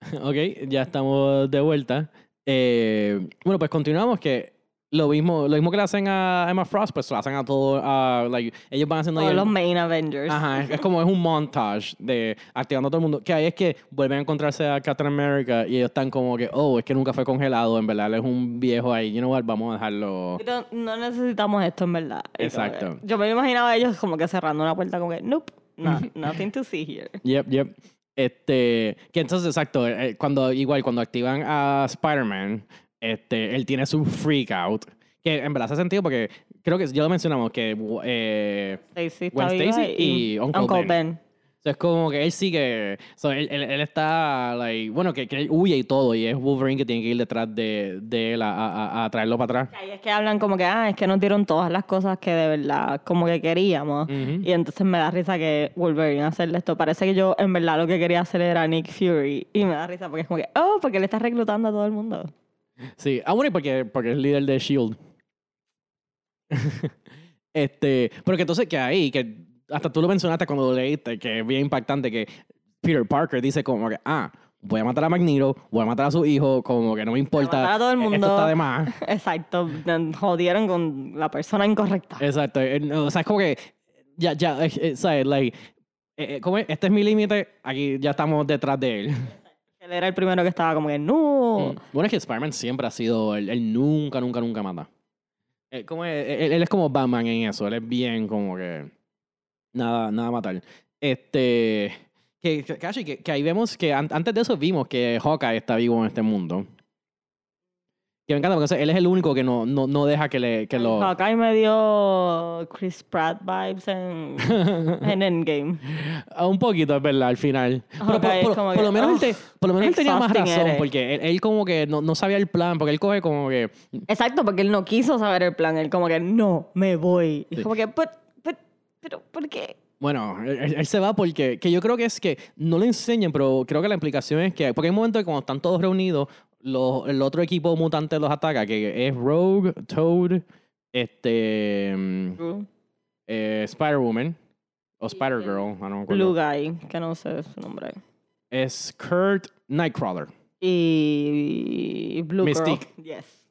ok, ya estamos de vuelta. Eh, bueno, pues continuamos que lo mismo, lo mismo que le hacen a Emma Frost, pues lo hacen a todos, a, like, ellos van haciendo Todos los main Avengers. Ajá, es, como es un montage de activando a todo el mundo. Que ahí es que vuelven a encontrarse a Captain America y ellos están como que, oh, es que nunca fue congelado, en verdad, él es un viejo ahí. You know what, vamos a dejarlo. Pero no necesitamos esto en verdad. Exacto. yo me imaginaba a ellos como que cerrando una puerta como que, nope, no, nothing to see here. Yep, yep. Este, que entonces, exacto, eh, cuando, igual, cuando activan a Spider-Man, este, él tiene su freak out. Que en verdad hace sentido porque creo que ya lo mencionamos que eh, Stacy Stacy y Uncle Ben. Ben. So, es como que él sigue. So, él, él, él está, like, bueno, que, que él huye y todo, y es Wolverine que tiene que ir detrás de, de él a, a- a traerlo para atrás. Ahí es que hablan como que, ah, es que nos dieron todas las cosas que de verdad como que queríamos. Ujú. Y entonces me da risa que Wolverine hacerle esto. Parece que yo en verdad lo que quería hacer era Nick Fury. Y me da risa porque es como que, oh, porque le está reclutando a todo el mundo. Sí, ah, bueno, y porque, porque es líder de Shield. este, pero que entonces que ahí, que hasta tú lo mencionaste cuando lo leíste, que es bien impactante que Peter Parker dice como que, ah, voy a matar a Magneto, voy a matar a su hijo, como que no me importa. matar a todo el mundo. Esto está de más. Exacto. Jodieron con la persona incorrecta. Exacto. eh, O sea, es como que, ya, ya, eh, eh, ¿sabes? Like, como es? este es mi límite, aquí ya estamos detrás de él. Él era el primero que estaba como que, no. Mm. Bueno, es que Spider-Man siempre ha sido, él, él nunca, nunca, nunca mata. Eh, es- él, es como Batman en eso, él es bien como que nada, nada matar. Este, que, que, que, que ahí vemos que an- antes de eso vimos que Hawkeye está vivo en este mundo. Que me encanta porque él es el único que no, no, no deja que, le, que lo... Hawkeye me dio Chris Pratt vibes en, en Endgame. Un poquito, es verdad, al final. Pero por, Hawkeye por- por que, lo menos, él, "Ugh, te- por lo menos él tenía más razón, eres". porque él, él como que no, no sabía el plan, porque él coge como que... Exacto, porque él no quiso saber el plan. Él como que, no, me voy. Y Sí. como que, "But- but- pero, ¿por qué? Bueno, él, él- él se va porque, que yo creo que es que no le enseñan, pero creo que la implicación es que, porque hay un momento que cuando están todos reunidos, los- el otro equipo mutante los ataca, que es Rogue, Toad, este, eh, Spider-Woman, o Spider-Girl, no me acuerdo. Blue Guy, que no sé su nombre. Es Kurt Nightcrawler. Y Blue Mystique. Girl. Yes.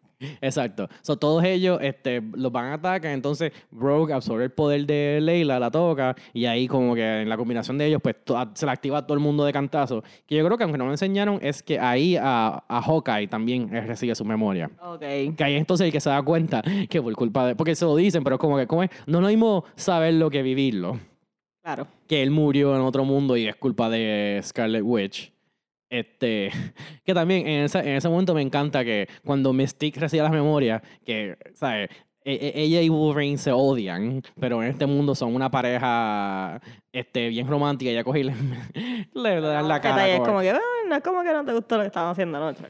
Exacto. So, todos ellos este, los van a atacar, entonces Rogue absorbe el poder de Leila, la toca, y ahí como que en la combinación de ellos, pues se la activa a todo el mundo de cantazo. Que yo creo que aunque no me enseñaron, es que ahí a, a Hawkeye también él recibe su memoria. Ok. Que ahí entonces el que se da cuenta que por culpa de... Porque se lo dicen, pero es como que como es, no es lo mismo saberlo que vivirlo. Claro. Que él murió en otro mundo y es culpa de Scarlet Witch. Este, que también en ese, en ese momento me encanta que cuando Mystique recibe las memorias, que, ¿sabes? E- e- Ella y Wolverine se odian, pero en este mundo son una pareja este, bien romántica. Ella coge y le, le dan la cara. Es como- que, "Ah, no es como que no te gustó lo que estaban haciendo anoche.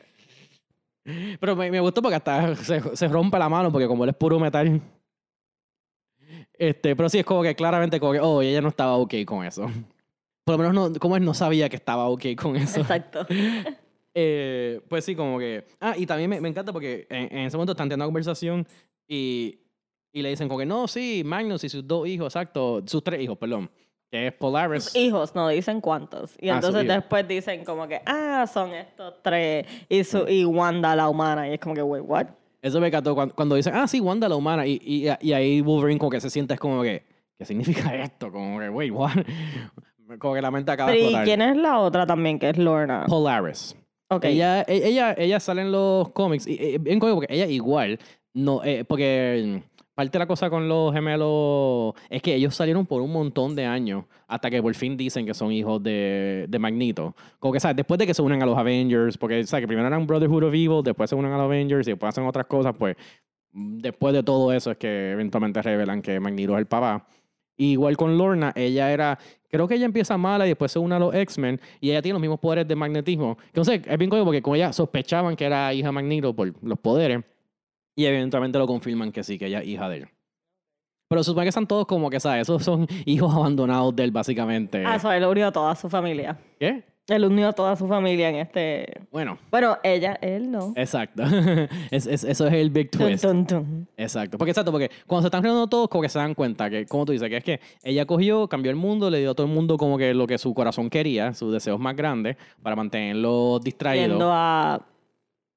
Pero me, me gustó porque hasta se, se rompe la mano porque como él es puro metal. Este, pero sí es como que claramente como que, oh, ella no estaba ok con eso. Por lo menos no, como él no sabía que estaba ok con eso. Exacto. Eh, pues sí, como que. Ah, y también me, me encanta porque en, en ese momento están teniendo una conversación y, y le dicen como que no, sí, Magnus y sus dos hijos, exacto, sus tres hijos, perdón. Que es Polaris. Sus hijos, no dicen cuántos. Y Ah, entonces después dicen como que, ah, son estos tres. Y, su, y Wanda, la humana. Y es como que, wait, what? Eso me encantó cuando, cuando dicen, ah, sí, Wanda la humana. Y, y, y ahí Wolverine como que se siente es como que, ¿qué significa esto? Como que, wait, what? Como que la mente acaba de Pero ¿y explotar. quién es la otra también, que es Lorna? Polaris. Ok. Ella, e- ella, ella sale en los cómics. Y, y- bien cómico porque ella igual. No, eh, porque mm, parte de la cosa con los gemelos es que ellos salieron por un montón de años hasta que por fin dicen que son hijos de, de Magneto. Como que, ¿sabes? Después de que se unen a los Avengers, porque, ¿sabes? Que primero eran Brotherhood of Evil, después se unen a los Avengers y después hacen otras cosas, pues mm, después de todo eso es que eventualmente revelan que Magneto es el papá. Igual con Lorna, ella era, creo que ella empieza mala y después se une a los X-Men y ella tiene los mismos poderes de magnetismo. Entonces, es bien cómico porque con ella sospechaban que era hija de Magneto por los poderes y eventualmente lo confirman que sí, que ella es hija de él. Pero supone que están todos como que, ¿sabes? Esos son hijos abandonados de él, básicamente. Ah, eso él unió a toda su familia. ¿Qué? Él unió a toda su familia en este. Bueno, Bueno, ella, él no. exacto. Es- es- eso es el big twist. Exacto. Porque exacto, porque cuando se están reuniendo todos, como que se dan cuenta que, como tú dices, que es que ella cogió, cambió el mundo, le dio a todo el mundo como que lo que su corazón quería, sus deseos más grandes, para mantenerlos distraídos. Yendo a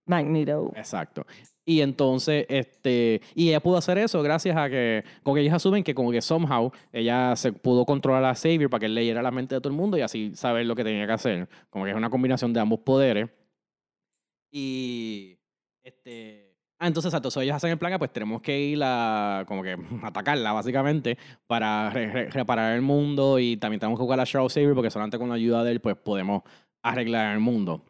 Magneto. Exacto. Y entonces, este, y ella pudo hacer eso gracias a que, como que ellos asumen que como que somehow ella se pudo controlar a Xavier para que él leyera la mente de todo el mundo y así saber lo que tenía que hacer. Como que es una combinación de ambos poderes. Y, este, ah, entonces, exacto, so ellos hacen el plan, pues tenemos que ir a, como que, atacarla básicamente para re- re- reparar el mundo y también tenemos que jugar a Charles Xavier porque solamente con la ayuda de él, pues podemos arreglar el mundo.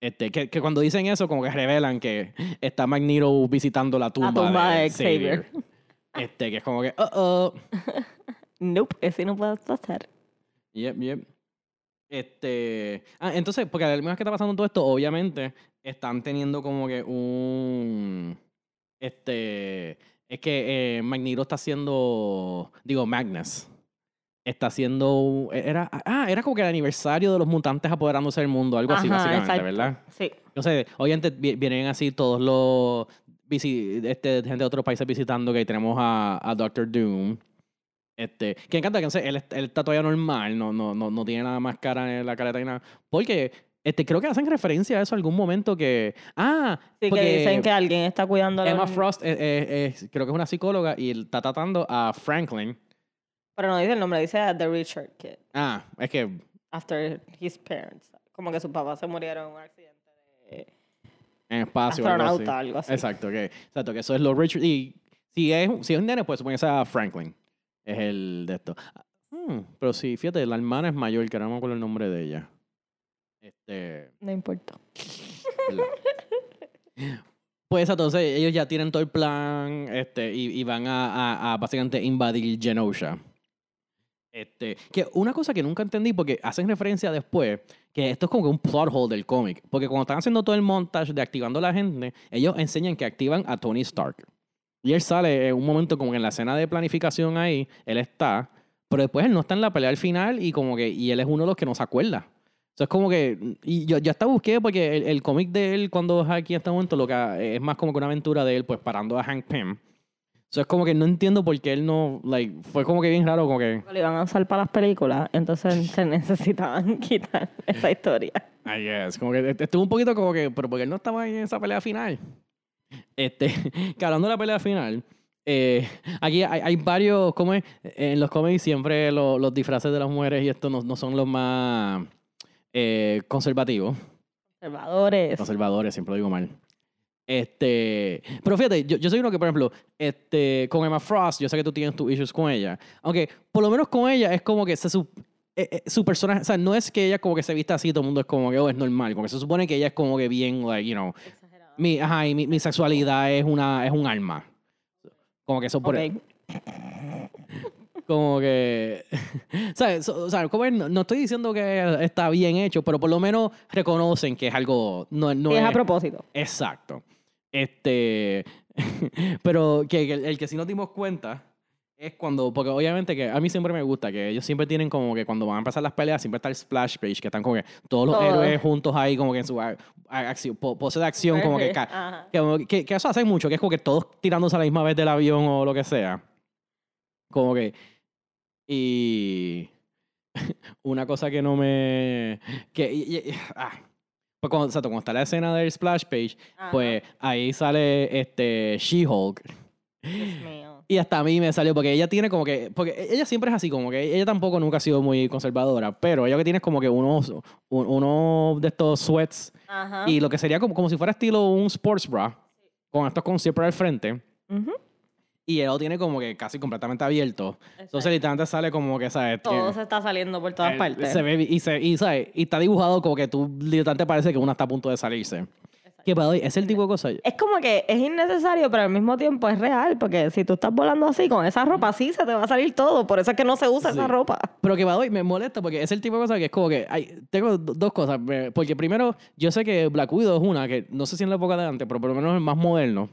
Este, que, que cuando dicen eso, como que revelan que está Magneto visitando la tumba, La tumba de de Xavier. Este, que es como que, uh oh. Nope, ese no puede pasar. Yep, yep. Este. Ah, entonces, porque al menos que está pasando todo esto, obviamente están teniendo como que un. Este. Es que eh, Magneto está haciendo. Digo, Magnus. Está haciendo. un- Era, ah, era como que el aniversario de los mutantes apoderándose del mundo, algo así, básicamente, exacto. ¿verdad? Sí. Entonces, obviamente vi- vienen así todos los este, gente de otros países visitando, que ahí tenemos a, a Doctor Doom. Este, que encanta que no sé, él, est- él está todavía normal, no, no, no, no tiene nada más cara en la careta ni nada. Porque este, creo que hacen referencia a eso algún momento que. Ah, Sí, que dicen que alguien está cuidando a Emma. Frost eh, eh, creo que es una psicóloga y él está tratando a Franklin. Pero no dice el nombre, dice The Richard Kid. Ah, es que After his parents. Como que sus papás se murieron en un accidente de en espacio. o algo así. astronauta, algo así. Exacto, que, exacto, que eso es lo Richard. Y si es, si es un nene, pues supone que sea Franklin. Es el de esto. Hmm, pero sí, fíjate, la hermana es mayor, que no me acuerdo el nombre de ella. Este. No importa. Pues entonces ellos ya tienen todo el plan este, y, y van a, a- a básicamente invadir Genosha. Este, que una cosa que nunca entendí, porque hacen referencia después, que esto es como que un plot hole del cómic. Porque cuando están haciendo todo el montage de activando a la gente, ellos enseñan que activan a Tony Stark. Y él sale en un momento como en la escena de planificación ahí, él está, pero después él no está en la pelea al final y como que, y él es uno de los que no se acuerda. O sea, es como que, y yo, yo hasta busqué porque el, el cómic de él cuando es aquí en este momento lo que es más como que una aventura de él pues parando a Hank Pym. O sea, es como que no entiendo por qué él no, like, fue como que bien raro, como que, Lo iban a usar para las películas, entonces se necesitaban quitar esa historia. I guess, como que estuvo un poquito como que, pero porque él no estaba en esa pelea final. Este, que hablando de la pelea final, eh, aquí hay, hay varios, como es, en los cómics siempre lo- los disfraces de las mujeres y esto no, no son los más eh, conservativos. Conservadores. Conservadores, siempre lo digo mal. Este, pero fíjate, yo, yo soy uno que, por ejemplo, este, con Emma Frost, yo sé que tú tienes tus issues con ella. Aunque, por lo menos con ella, es como que se, su, eh, eh, su personaje, o sea, no es que ella como que se vista así, todo el mundo es como que, oh, es normal. Como que se supone que ella es como que bien, like, you know, mi, ajá, y mi, mi sexualidad es, una, es un alma. Como que eso por Ok. como que ¿sabes? So- o sea, como es, no, no estoy diciendo que está bien hecho pero por lo menos reconocen que es algo no, no es es a propósito. exacto este pero que, el, el que sí nos dimos cuenta es cuando porque obviamente que a mí siempre me gusta que ellos siempre tienen como que cuando van a empezar las peleas siempre está el splash page que están como que todos los héroes juntos ahí como que en su acción, po- pose de acción como que, que, que, que eso hace mucho, que es como que todos tirándose a la misma vez del avión o lo que sea. Como que. Y. Una cosa que no me. Que. y- y- ah. Pues cuando, exacto, cuando está la escena del splash page, Ajá. pues ahí sale este She-Hulk. Dios mío. Y hasta a mí me salió, porque ella tiene como que. Porque ella siempre es así, como que ella tampoco nunca ha sido muy conservadora, pero ella que tiene es como que unos, un- uno de estos sweats Ajá. y lo que sería como, como si fuera estilo un sports bra, con estos con zipper al frente. Ujú. Y él lo tiene como que casi completamente abierto. Entonces literalmente sale como que, ¿sabes? Todo Tiene- se está saliendo por todas eh, partes. Se ve y, se, y, ¿sabes? y está dibujado como que tú literalmente parece que una está a punto de salirse. Que para hoy es el tipo de cosa. Es como que es innecesario, pero al mismo tiempo es real, porque si tú estás volando así con esa ropa, sí se te va a salir todo. Por eso es que no se usa Sí. esa ropa. Pero que para hoy me molesta porque es el tipo de cosa que es como que hay, tengo do- dos cosas. Porque primero, yo sé que Black Widow es una que no sé si en la época de antes, pero por lo menos es más moderno.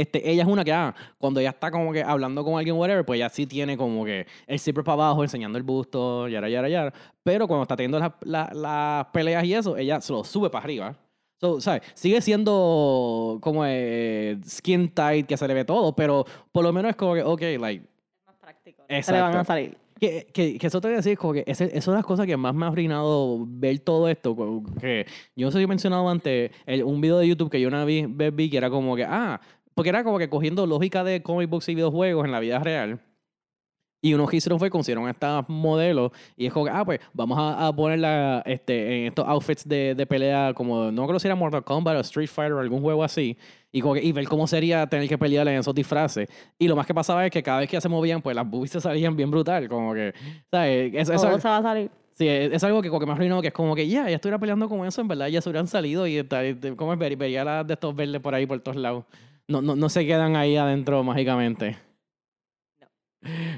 Este, ella es una que, ah, cuando ella está como que hablando con alguien, whatever, pues ella sí tiene como que el zipper para abajo, enseñando el busto, yara, yara, yara. Pero cuando está teniendo las la- las peleas y eso, ella se lo sube para arriba. So, ¿sabes? Sigue siendo como eh, skin tight, que se le ve todo, pero por lo menos es como que, ok, like, más práctico. Se le van a salir. que, que, que eso te voy a decir, como que ese, eso es las cosas que más me ha arruinado ver todo esto. Que yo no sé si he mencionado antes el- un video de YouTube que yo una vez vi, vi que era como que, ah, porque era como que cogiendo lógica de comic books y videojuegos en la vida real. Y uno que hicieron fue consiguieron estas modelos y que, ah, pues vamos a, a ponerla este, en estos outfits de, de pelea, como no creo si era Mortal Kombat o Street Fighter o algún juego así, y, como que- y ver cómo sería tener que pelear en esos disfraces. Y lo más que pasaba es que cada vez que se movían, pues las boobies se salían bien brutal, como que, ¿sabes? Eso, se va a salir. sí, es, es algo que, como que arruinó, que es como que ya, ya estuviera peleando con eso, en verdad, ya se hubieran salido y está- y Vería las de estos verdes por ahí, por todos lados. No, no, no se quedan ahí adentro mágicamente.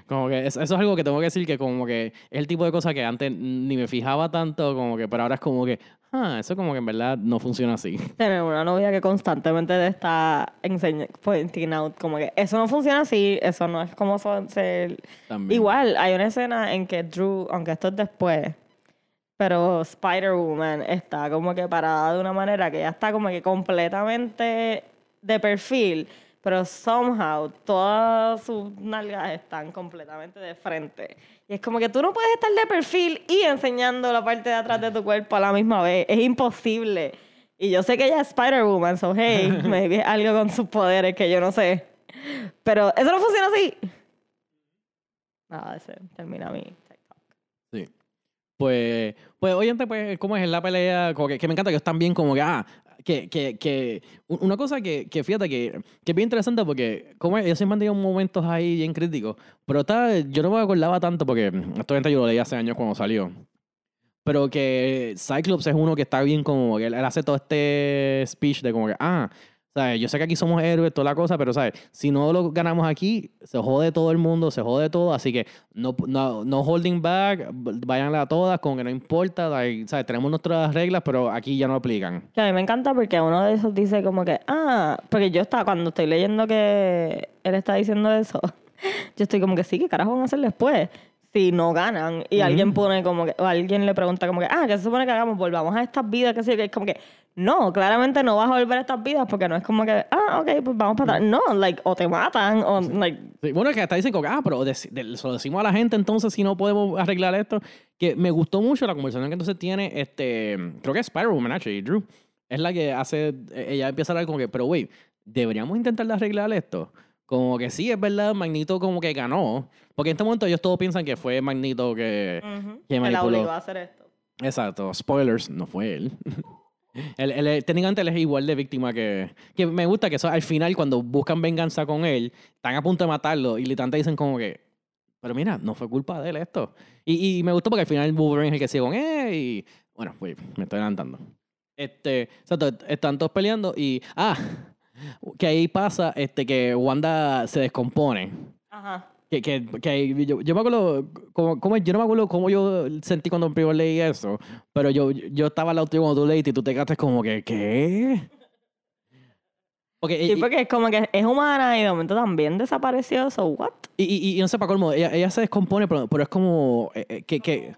Como que eso, es algo que tengo que decir que como que es el tipo de cosa que antes ni me fijaba tanto, como que, pero ahora es como que, ah, eso como que en verdad no funciona así. Tener una novia que constantemente te está enseñando, pointing out, como que eso no funciona así, eso no es como son ser. También. Igual, hay una escena en que Drew, aunque esto es después, pero Spider-Woman está como que parada de una manera que ya está como que completamente de perfil, pero somehow todas sus nalgas están completamente de frente. Y es como que tú no puedes estar de perfil y enseñando la parte de atrás de tu cuerpo a la misma vez. Es imposible. Y yo sé que ella es Spider-Woman, so hey, maybe algo con sus poderes que yo no sé. Pero eso no funciona así. Nada, ese termina mi TikTok. Sí. Pues, pues obviamente, pues, como es la pelea, como que, que me encanta que están bien como que, ah, que, que, que una cosa que, que fíjate que, que es bien interesante porque como ellos siempre han tenido momentos ahí bien críticos, pero está, yo no me acordaba tanto porque esto yo lo leí hace años cuando salió. Pero que Cyclops es uno que está bien como que él hace todo este speech de como que, ah, ¿sabes? Yo sé que aquí somos héroes, toda la cosa, pero ¿sabes? Si no lo ganamos aquí, se jode todo el mundo, se jode todo, así que no, no, no holding back, váyanle a todas, como que no importa, ¿sabes? Tenemos nuestras reglas, pero aquí ya no aplican. A mí me encanta porque uno de esos dice como que, ah, porque yo estaba, cuando estoy leyendo que él está diciendo eso, yo estoy como que sí, ¿qué carajo van a hacer después? Si no ganan y alguien pone como que, o alguien le pregunta como que, ah, ¿qué se supone que hagamos? Volvamos a estas vidas, que sí, que es como que, no, claramente no vas a volver a estas vidas porque no es como que, ah, ok, pues vamos para atrás. No, like, o te matan, o, like, Sí, Bueno, es que hasta dicen como ah, pero dec- de- se lo decimos a la gente entonces si no podemos arreglar esto. Que me gustó mucho la conversación que entonces tiene, este, creo que es Spider-Woman, actually, Drew. Es la que hace, ella empieza a hablar como que, pero wait, deberíamos intentar de arreglar esto. Como que sí, es verdad, Magneto como que ganó. Porque en este momento ellos todos piensan que fue Magneto que, ujú, que que la manipuló. obligó a hacer esto. Exacto, spoilers, no fue él. él, él- él- técnicamente él es igual de víctima que... Que me gusta que eso al final cuando buscan venganza con él, están a punto de matarlo y literalmente dicen como que... Pero mira, no fue culpa de él esto. Y, y me gustó porque al final Wolverine es el que sigue con él y... Bueno, pues me estoy adelantando. Este, exacto, están todos peleando y... Ah, que ahí pasa este, que Wanda se descompone. Ajá. Que, que, que yo, yo me acuerdo, como, como- yo no me acuerdo cómo yo sentí cuando primero leí eso, pero yo, yo estaba al lado tuyo cuando tú leíste y tú te quedaste como que, ¿qué? Porque, Sí, y, porque es como que es humana y de momento también desapareció, so what? y, y- y no sé, para colmo, ella, ella se descompone, pero, pero es como, eh, eh, que, que,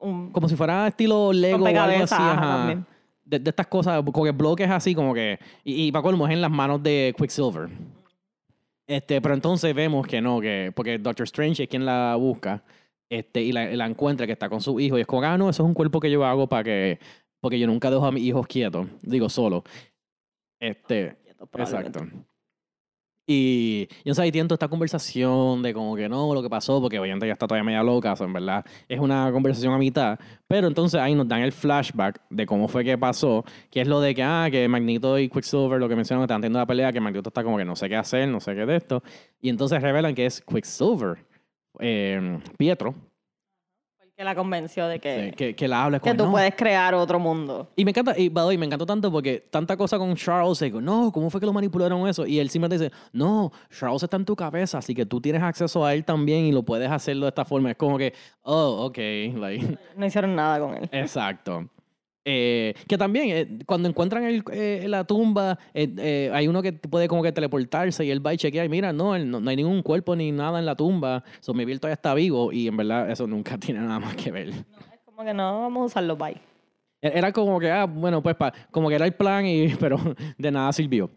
Un como si fuera estilo Lego o algo así, ajá. De, de estas cosas, como que bloques así, como que, y, y para colmo es en las manos de Quicksilver. Este, pero entonces vemos que no, que porque Doctor Strange es quien la busca este, y la, la encuentra que está con su hijo y es como, ah, no, eso es un cuerpo que yo hago para que, porque yo nunca dejo a mis hijos quietos, digo solo. Este, exacto. Y yo sé, toda esta conversación de como que no, lo que pasó, porque obviamente ya está todavía media loca, o sea, en verdad es una conversación a mitad, pero entonces ahí nos dan el flashback de cómo fue que pasó, que es lo de que, ah, que Magneto y Quicksilver, lo que mencionan, están teniendo la pelea, que Magneto está como que no sé qué hacer, no sé qué de esto, y entonces revelan que es Quicksilver, eh, Pietro, que la convenció de que, sí, que, que la habla que tú "No". puedes crear otro mundo. Y me encanta, y way, me encantó tanto porque tanta cosa con Charles, digo, no, ¿cómo fue que lo manipularon eso? Y él simplemente dice, no, Charles está en tu cabeza, así que tú tienes acceso a él también y lo puedes hacerlo de esta forma. Es como que, oh, ok, like, No hicieron nada con él. exacto. Eh, que también, eh, cuando encuentran el, eh, la tumba, eh, eh, hay uno que puede como que teleportarse y él va y chequea y mira, no, él no, no hay ningún cuerpo ni nada en la tumba. So, mi todavía está vivo y en verdad eso nunca tiene nada más que ver. Es como que no, vamos a usarlo, bye. E-, Era como que, ah, bueno, pues pa- como que era el plan, y, pero de nada sirvió.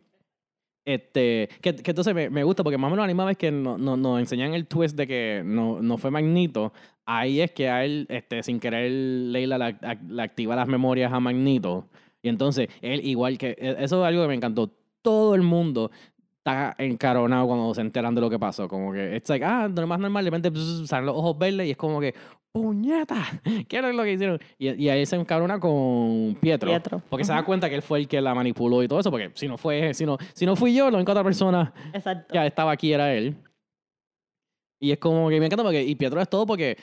Este, que, que entonces me, me gusta porque más o menos la misma vez que no- no- nos enseñan el twist de que no, no fue Magnito, ahí es que a él, este, sin querer, Leila le, ac- le activa las memorias a Magnito. Y entonces, él igual que, e- eso es algo que me encantó. Todo el mundo está encaronado cuando se enteran de lo que pasó. Como que, es like, ah, lo más normal, de repente bzz, salen los ojos verdes y es como que, puñeta, ¿qué era lo que hicieron? Y, y ahí se encarona con Pietro. Pietro. Porque se da cuenta que él fue el que la manipuló y todo eso, porque si no fue, si no, si no fui yo, la única otra persona Exacto. que estaba aquí era él. Y es como que me encanta porque, y Pietro es todo porque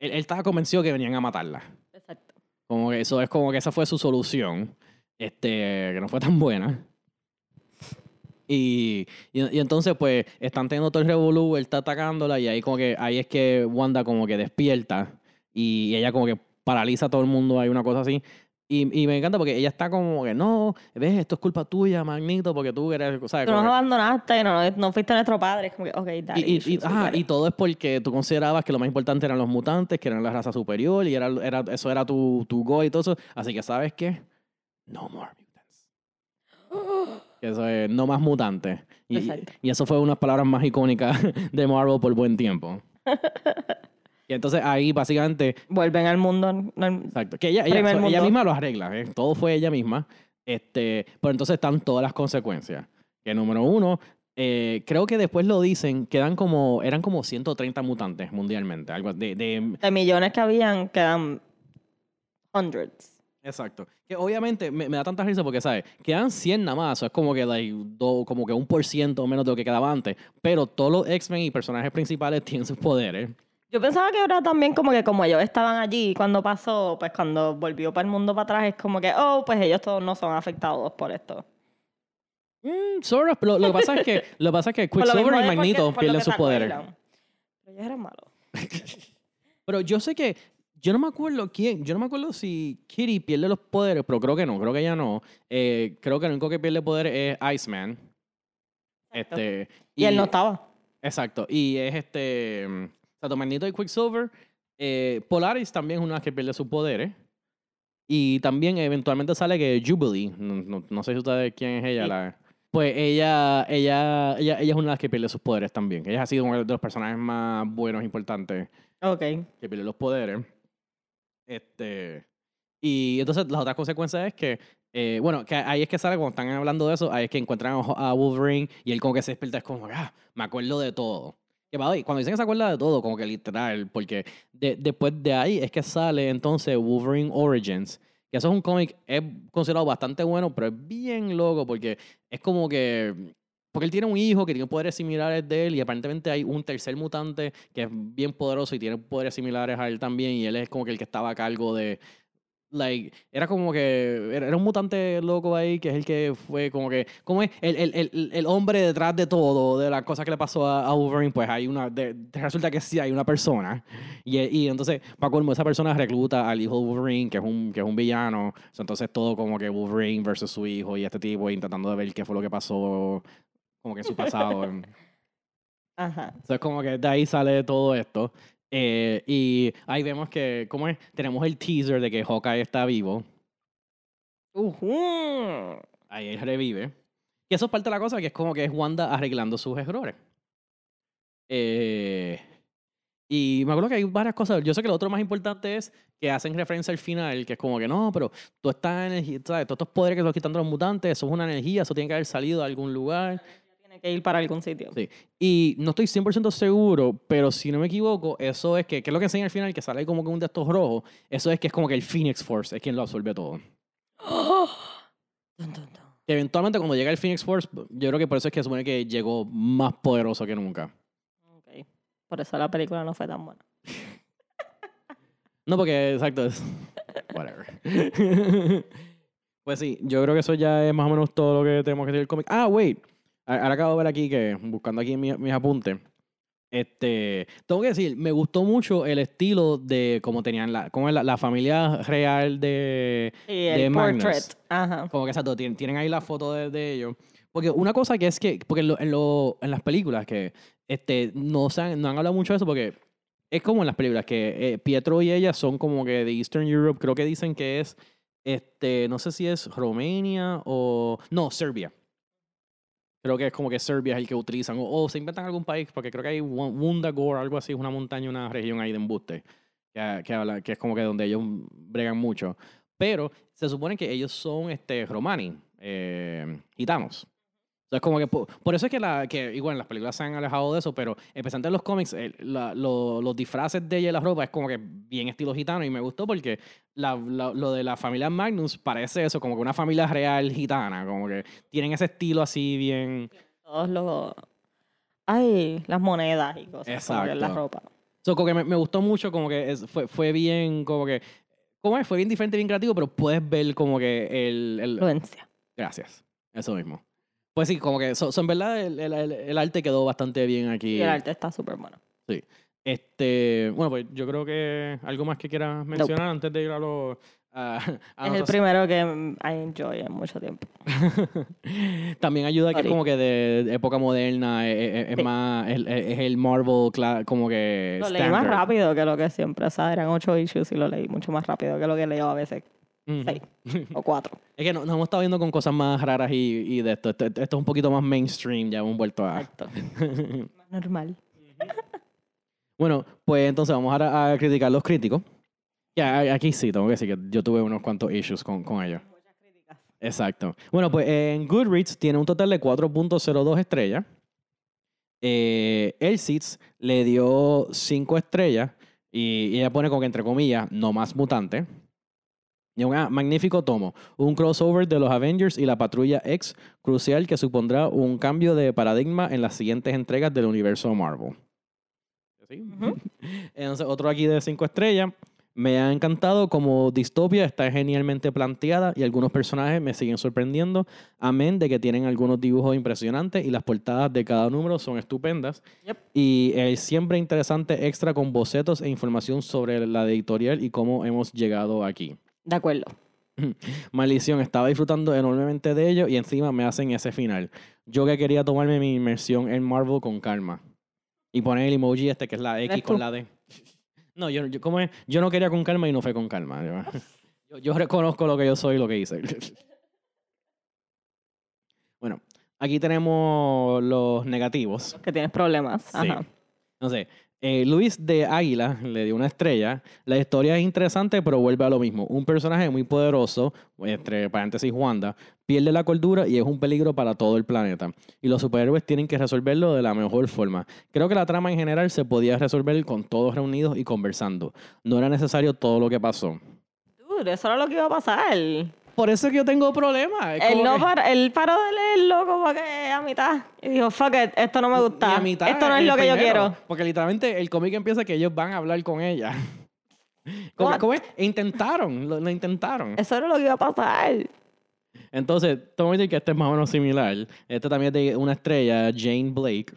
él, él estaba convencido que venían a matarla. Exacto. Como que eso es como que esa fue su solución, este, que no fue tan buena. Y, y, y entonces, pues, están teniendo todo el revolú, él está atacándola, y ahí como que, ahí es que Wanda como que despierta, y ella como que paraliza a todo el mundo, hay una cosa así. Y, y me encanta porque ella está como que, no, ves, esto es culpa tuya, Magnito, porque tú eres, ¿sabes? Tú nos que- abandonaste, no, no fuiste nuestro padre. Es como que, ok, daddy y, y- y- ajá, y todo es porque tú considerabas que lo más importante eran los mutantes, que eran la raza superior, y era, era, eso era tu, tu go y todo eso. Así que, ¿sabes qué? No more mutants. Eso es no más mutantes. Y, Exacto. y eso fue unas palabras más icónicas de Marvel por buen tiempo. y entonces ahí básicamente, Vuelven al mundo. exacto, que ella, ella, ella mundo. misma lo arregla, ¿eh? todo fue ella misma. Este, pero entonces están todas las consecuencias. Que número uno, eh, creo que después lo dicen, quedan como, eran como 130 mutantes mundialmente. Algo de, de- De millones que habían, quedan hundreds. Exacto. Que obviamente me, me da tanta risa porque, ¿sabes? Quedan 100 nada más. Es como que, like, do- como que un por ciento menos de lo que quedaba antes. Pero todos los X-Men y personajes principales tienen sus poderes. Yo pensaba que era también como que como ellos estaban allí cuando pasó, pues cuando volvió para el mundo para atrás, es como que, oh, pues ellos todos no son afectados por esto. Mm, sort of, pero lo que pasa es que, lo que, pasa es que Quicksilver y porque- Magneto pierden sus poderes. Pero ellos eran malos. Pero yo sé que, yo no me acuerdo quién, yo no me acuerdo si Kitty pierde los poderes, pero creo que no, creo que ella no. Eh, creo que el único que pierde poderes es Iceman. Este, Y, él no estaba. Exacto, y es este, mm, Exacto, Magneto y Quicksilver. Eh, Polaris también es una que pierde sus poderes. Y también eventualmente sale que Jubilee, no, no- no sé si ustedes quién es ella, Sí. la, pues ella, ella, ella, ella es una de las que pierde sus poderes también. Ella ha sido uno de los personajes más buenos, importantes Ok. que pierde los poderes. Este. Y entonces las otras consecuencias es que, eh, bueno, que ahí es que sale cuando están hablando de eso, ahí es que encuentran a Wolverine y él como que se despierta, es como, ah, me acuerdo de todo. Que cuando dicen que se acuerda de todo, como que literal, porque de- después de ahí es que sale entonces Wolverine Origins, que eso es un cómic, es considerado bastante bueno, pero es bien loco porque es como que porque él tiene un hijo que tiene poderes similares de él y aparentemente hay un tercer mutante que es bien poderoso y tiene poderes similares a él también y él es como que el que estaba a cargo de like era como que era, un mutante loco ahí que es el que fue como que como es el, el, el, el hombre detrás de todo de las cosas que le pasó a, a Wolverine pues hay una de- resulta que sí hay una persona y, y entonces para colmo esa persona recluta al hijo de Wolverine que es un que es un villano entonces todo como que Wolverine versus su hijo y este tipo intentando de ver qué fue lo que pasó como que en su pasado. en- Ajá. Entonces, como que de ahí sale todo esto. Eh, y ahí vemos que, ¿cómo es? Tenemos el teaser de que Hawkeye está vivo. Ujú. Ahí él revive. Y eso es parte de la cosa, que es como que es Wanda arreglando sus errores. Eh, y me acuerdo que hay varias cosas. Yo sé que lo otro más importante es que hacen referencia al final, que es como que no, pero toda esta energía, ¿sabes? todos estos poderes que están quitando los mutantes, eso es una energía, eso tiene que haber salido de algún lugar. Tiene que ir para algún sitio. Sí. Y no estoy 100% seguro, pero si no me equivoco, eso es que, ¿qué es lo que enseña al final? Que sale como que un de estos rojos. Eso es que es como que el Phoenix Force es quien lo absorbe todo. Dun, dun, dun. Que eventualmente cuando llega el Phoenix Force, yo creo que por eso es que supone que llegó más poderoso que nunca. Ok. Por eso la película no fue tan buena. No, porque exacto es. Whatever. pues sí, yo creo que eso ya es más o menos todo lo que tenemos que decir del cómic. Ah, wait. Ahora acabo de ver aquí que, buscando aquí en mi- mis apuntes, Este, tengo que decir, me gustó mucho el estilo de cómo tenían la, cómo es la, la familia real de, de el Magnus. portrait. Ajá. Como que exacto, tienen, tienen ahí la foto de, de ellos. Porque una cosa que es que, porque en, lo- en, lo- en las películas que este, no, se han, no han hablado mucho de eso, porque es como en las películas que eh, Pietro y ella son como que de Eastern Europe, creo que dicen que es, este, no sé si es Romania o, no, Serbia. Creo que es como que Serbia es el que utilizan, o, o se inventan algún país, porque creo que hay Wun- Wundagore, algo así, es una montaña, una región ahí de embuste, que, que, habla- que es como que donde ellos bregan mucho. Pero se supone que ellos son este, romani, eh, gitanos. O sea, es como que por, por eso es que, la, que igual las películas se han alejado de eso, pero especialmente en los cómics, el- la- lo- los disfraces de ella y la ropa es como que bien estilo gitano y me gustó porque la- la- lo de la familia Magnus parece eso, como que una familia real gitana, como que tienen ese estilo así bien... Todos los. Ay, las monedas y cosas. Como que en la Exacto. ropa. So, como que me, me gustó mucho, como que es- fue, fue bien, como que... ¿Cómo es? Fue bien diferente, bien creativo, pero puedes ver como que el... el Influencia. gracias, eso mismo. Pues sí, como que, so, so, en verdad el, el- el- arte quedó bastante bien aquí. Y el arte está súper bueno. Este, bueno, pues yo creo que algo más que quieras mencionar antes de ir a los... a- a es el primero que I enjoy en mucho tiempo. También ayuda que es como que de época moderna, es, es- es Sí. más, es, es el Marvel como que Lo leí más rápido que lo que siempre. O sea, eran ocho issues y lo leí mucho más rápido que lo que leo a veces. Ujú. Seis o cuatro. Es que no- nos hemos estado viendo con cosas más raras y, y de esto. esto. esto es un poquito más mainstream, ya hemos vuelto a... Exacto. Más normal. Bueno, pues entonces vamos ahora a criticar los críticos. Ya, aquí sí, tengo que decir que yo tuve unos cuantos issues con, con ellos. Exacto. Bueno, pues en Goodreads tiene un total de 4.02 estrellas. Eh, el Seeds le dio 5 estrellas y, y ella pone como que entre comillas, no más mutante. Y un magnífico tomo, un crossover de los Avengers y la Patrulla X, crucial que supondrá un cambio de paradigma en las siguientes entregas del universo Marvel. ¿Sí? Entonces, otro aquí de 5 estrellas. Me ha encantado como distopia está genialmente planteada y algunos personajes me siguen sorprendiendo. Amén de que tienen algunos dibujos impresionantes y las portadas de cada número son estupendas. Yep. Y el siempre interesante extra con bocetos e información sobre la editorial y cómo hemos llegado aquí. De acuerdo. Maldición, estaba disfrutando enormemente de ello y encima me hacen ese final. Yo que quería tomarme mi inmersión en Marvel con calma. Y poner el emoji este que es la X con tú. la D. No, yo, yo, ¿cómo es? yo no quería con calma y no fue con calma. Yo, reconozco lo que yo soy y lo que hice. Bueno, aquí tenemos los negativos. Que tienes problemas. Sí. Ajá. No sé. Eh, Luis de Águila le dio una estrella. La historia es interesante, pero vuelve a lo mismo. Un personaje muy poderoso, entre paréntesis Wanda, pierde la cordura y es un peligro para todo el planeta. Y los superhéroes tienen que resolverlo de la mejor forma. Creo que la trama en general se podía resolver con todos reunidos y conversando. No era necesario todo lo que pasó. Dude, eso era lo que iba a pasar. Él, Por eso es que yo tengo problemas. Como no que- par- él paró de leerlo como que a mitad. Y dijo, fuck it, esto no me Y gusta. a mitad, esto no es lo que yo quiero. Porque literalmente el cómic empieza que ellos van a hablar con ella. Como es, E intentaron, lo, lo intentaron. Eso era lo que iba a pasar. Entonces, que decir que este es más o menos similar. Este también es de una estrella, Jane Blake.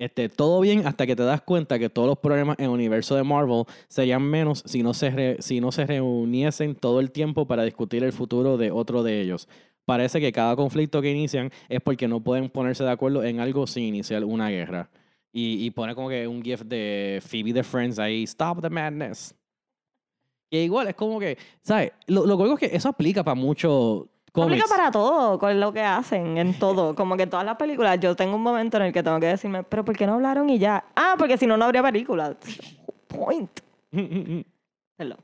Este, todo bien hasta que te das cuenta que todos los problemas en el universo de Marvel serían menos si no, se si no se reuniesen todo el tiempo para discutir el futuro de otro de ellos. Parece que cada conflicto que inician es porque no pueden ponerse de acuerdo en algo sin iniciar una guerra. Y, y pone como que un gif de Phoebe de Friends ahí, Stop the Madness. Que igual es como que, ¿sabes? Lo, lo que digo es que eso aplica para muchos cómics. Aplica para todo, con lo que hacen, en todo. Como que todas las películas, yo tengo un momento en el que tengo que decirme, pero ¿por qué no hablaron y ya? Ah, porque si no, no habría película. Point. Hello.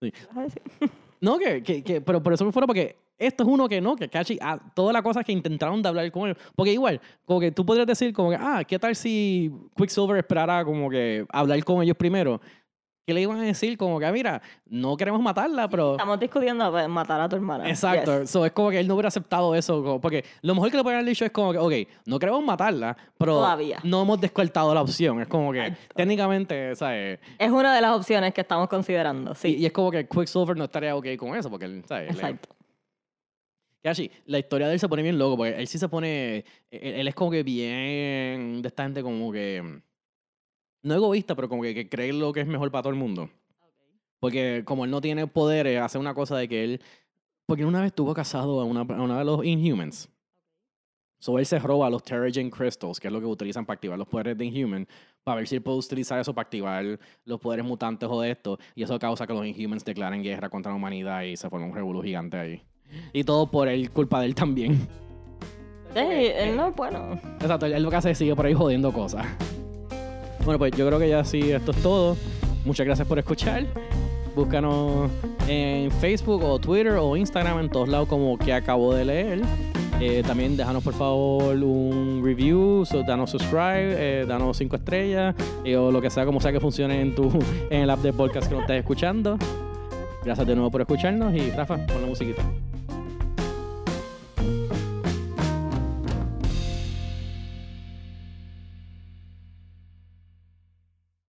Sí. No, que, que, que- pero por eso me fuera porque esto es uno que no, que cachi, ah, todas las cosas que intentaron de hablar con ellos. Porque igual, como que tú podrías decir como que, ah, ¿qué tal si Quicksilver esperara como que hablar con ellos primero? ¿Qué le iban a decir? Como que, ah, mira, no queremos matarla, pero... Estamos discutiendo pues, matar a tu hermana. Exacto, Yes. so, es como que él no hubiera aceptado eso, como- porque lo mejor que le pueden haber dicho es como que, ok, no queremos matarla, pero Todavía. no hemos descartado la opción. Es como que, técnicamente, ¿sabes? Es una de las opciones que estamos considerando, sí. Y, y es como que Quicksilver no estaría ok con eso, porque, él, ¿sabes? Le- Exacto. Que así, la historia de él se pone bien loco, porque él sí se pone. Él, él es como que bien. De esta gente como que. No egoísta, pero como que, que cree lo que es mejor para todo el mundo. Porque como él no tiene poderes, hace una cosa de que él... Porque una vez estuvo casado a una, a una de los Inhumans. So él se roba los Terrigen Crystals, que es lo que utilizan para activar los poderes de Inhuman, para ver si él puede utilizar eso para activar los poderes mutantes o de esto. Y eso causa que los Inhumans declaren guerra contra la humanidad y se forma un revuelo gigante ahí. Y todo por él, culpa de él también. Sí, él no es bueno. Exacto, él lo que hace es sigue por ahí jodiendo cosas. Bueno, pues yo creo que ya sí, esto es todo. Muchas gracias por escuchar. Búscanos en Facebook o Twitter o Instagram, en todos lados como que acabo de leer. Eh, también déjanos por favor un review, so, danos subscribe, eh, danos cinco estrellas eh, o lo que sea, como sea que funcione en tu en el app de podcast que nos estés escuchando. Gracias de nuevo por escucharnos y Rafa, pon la musiquita.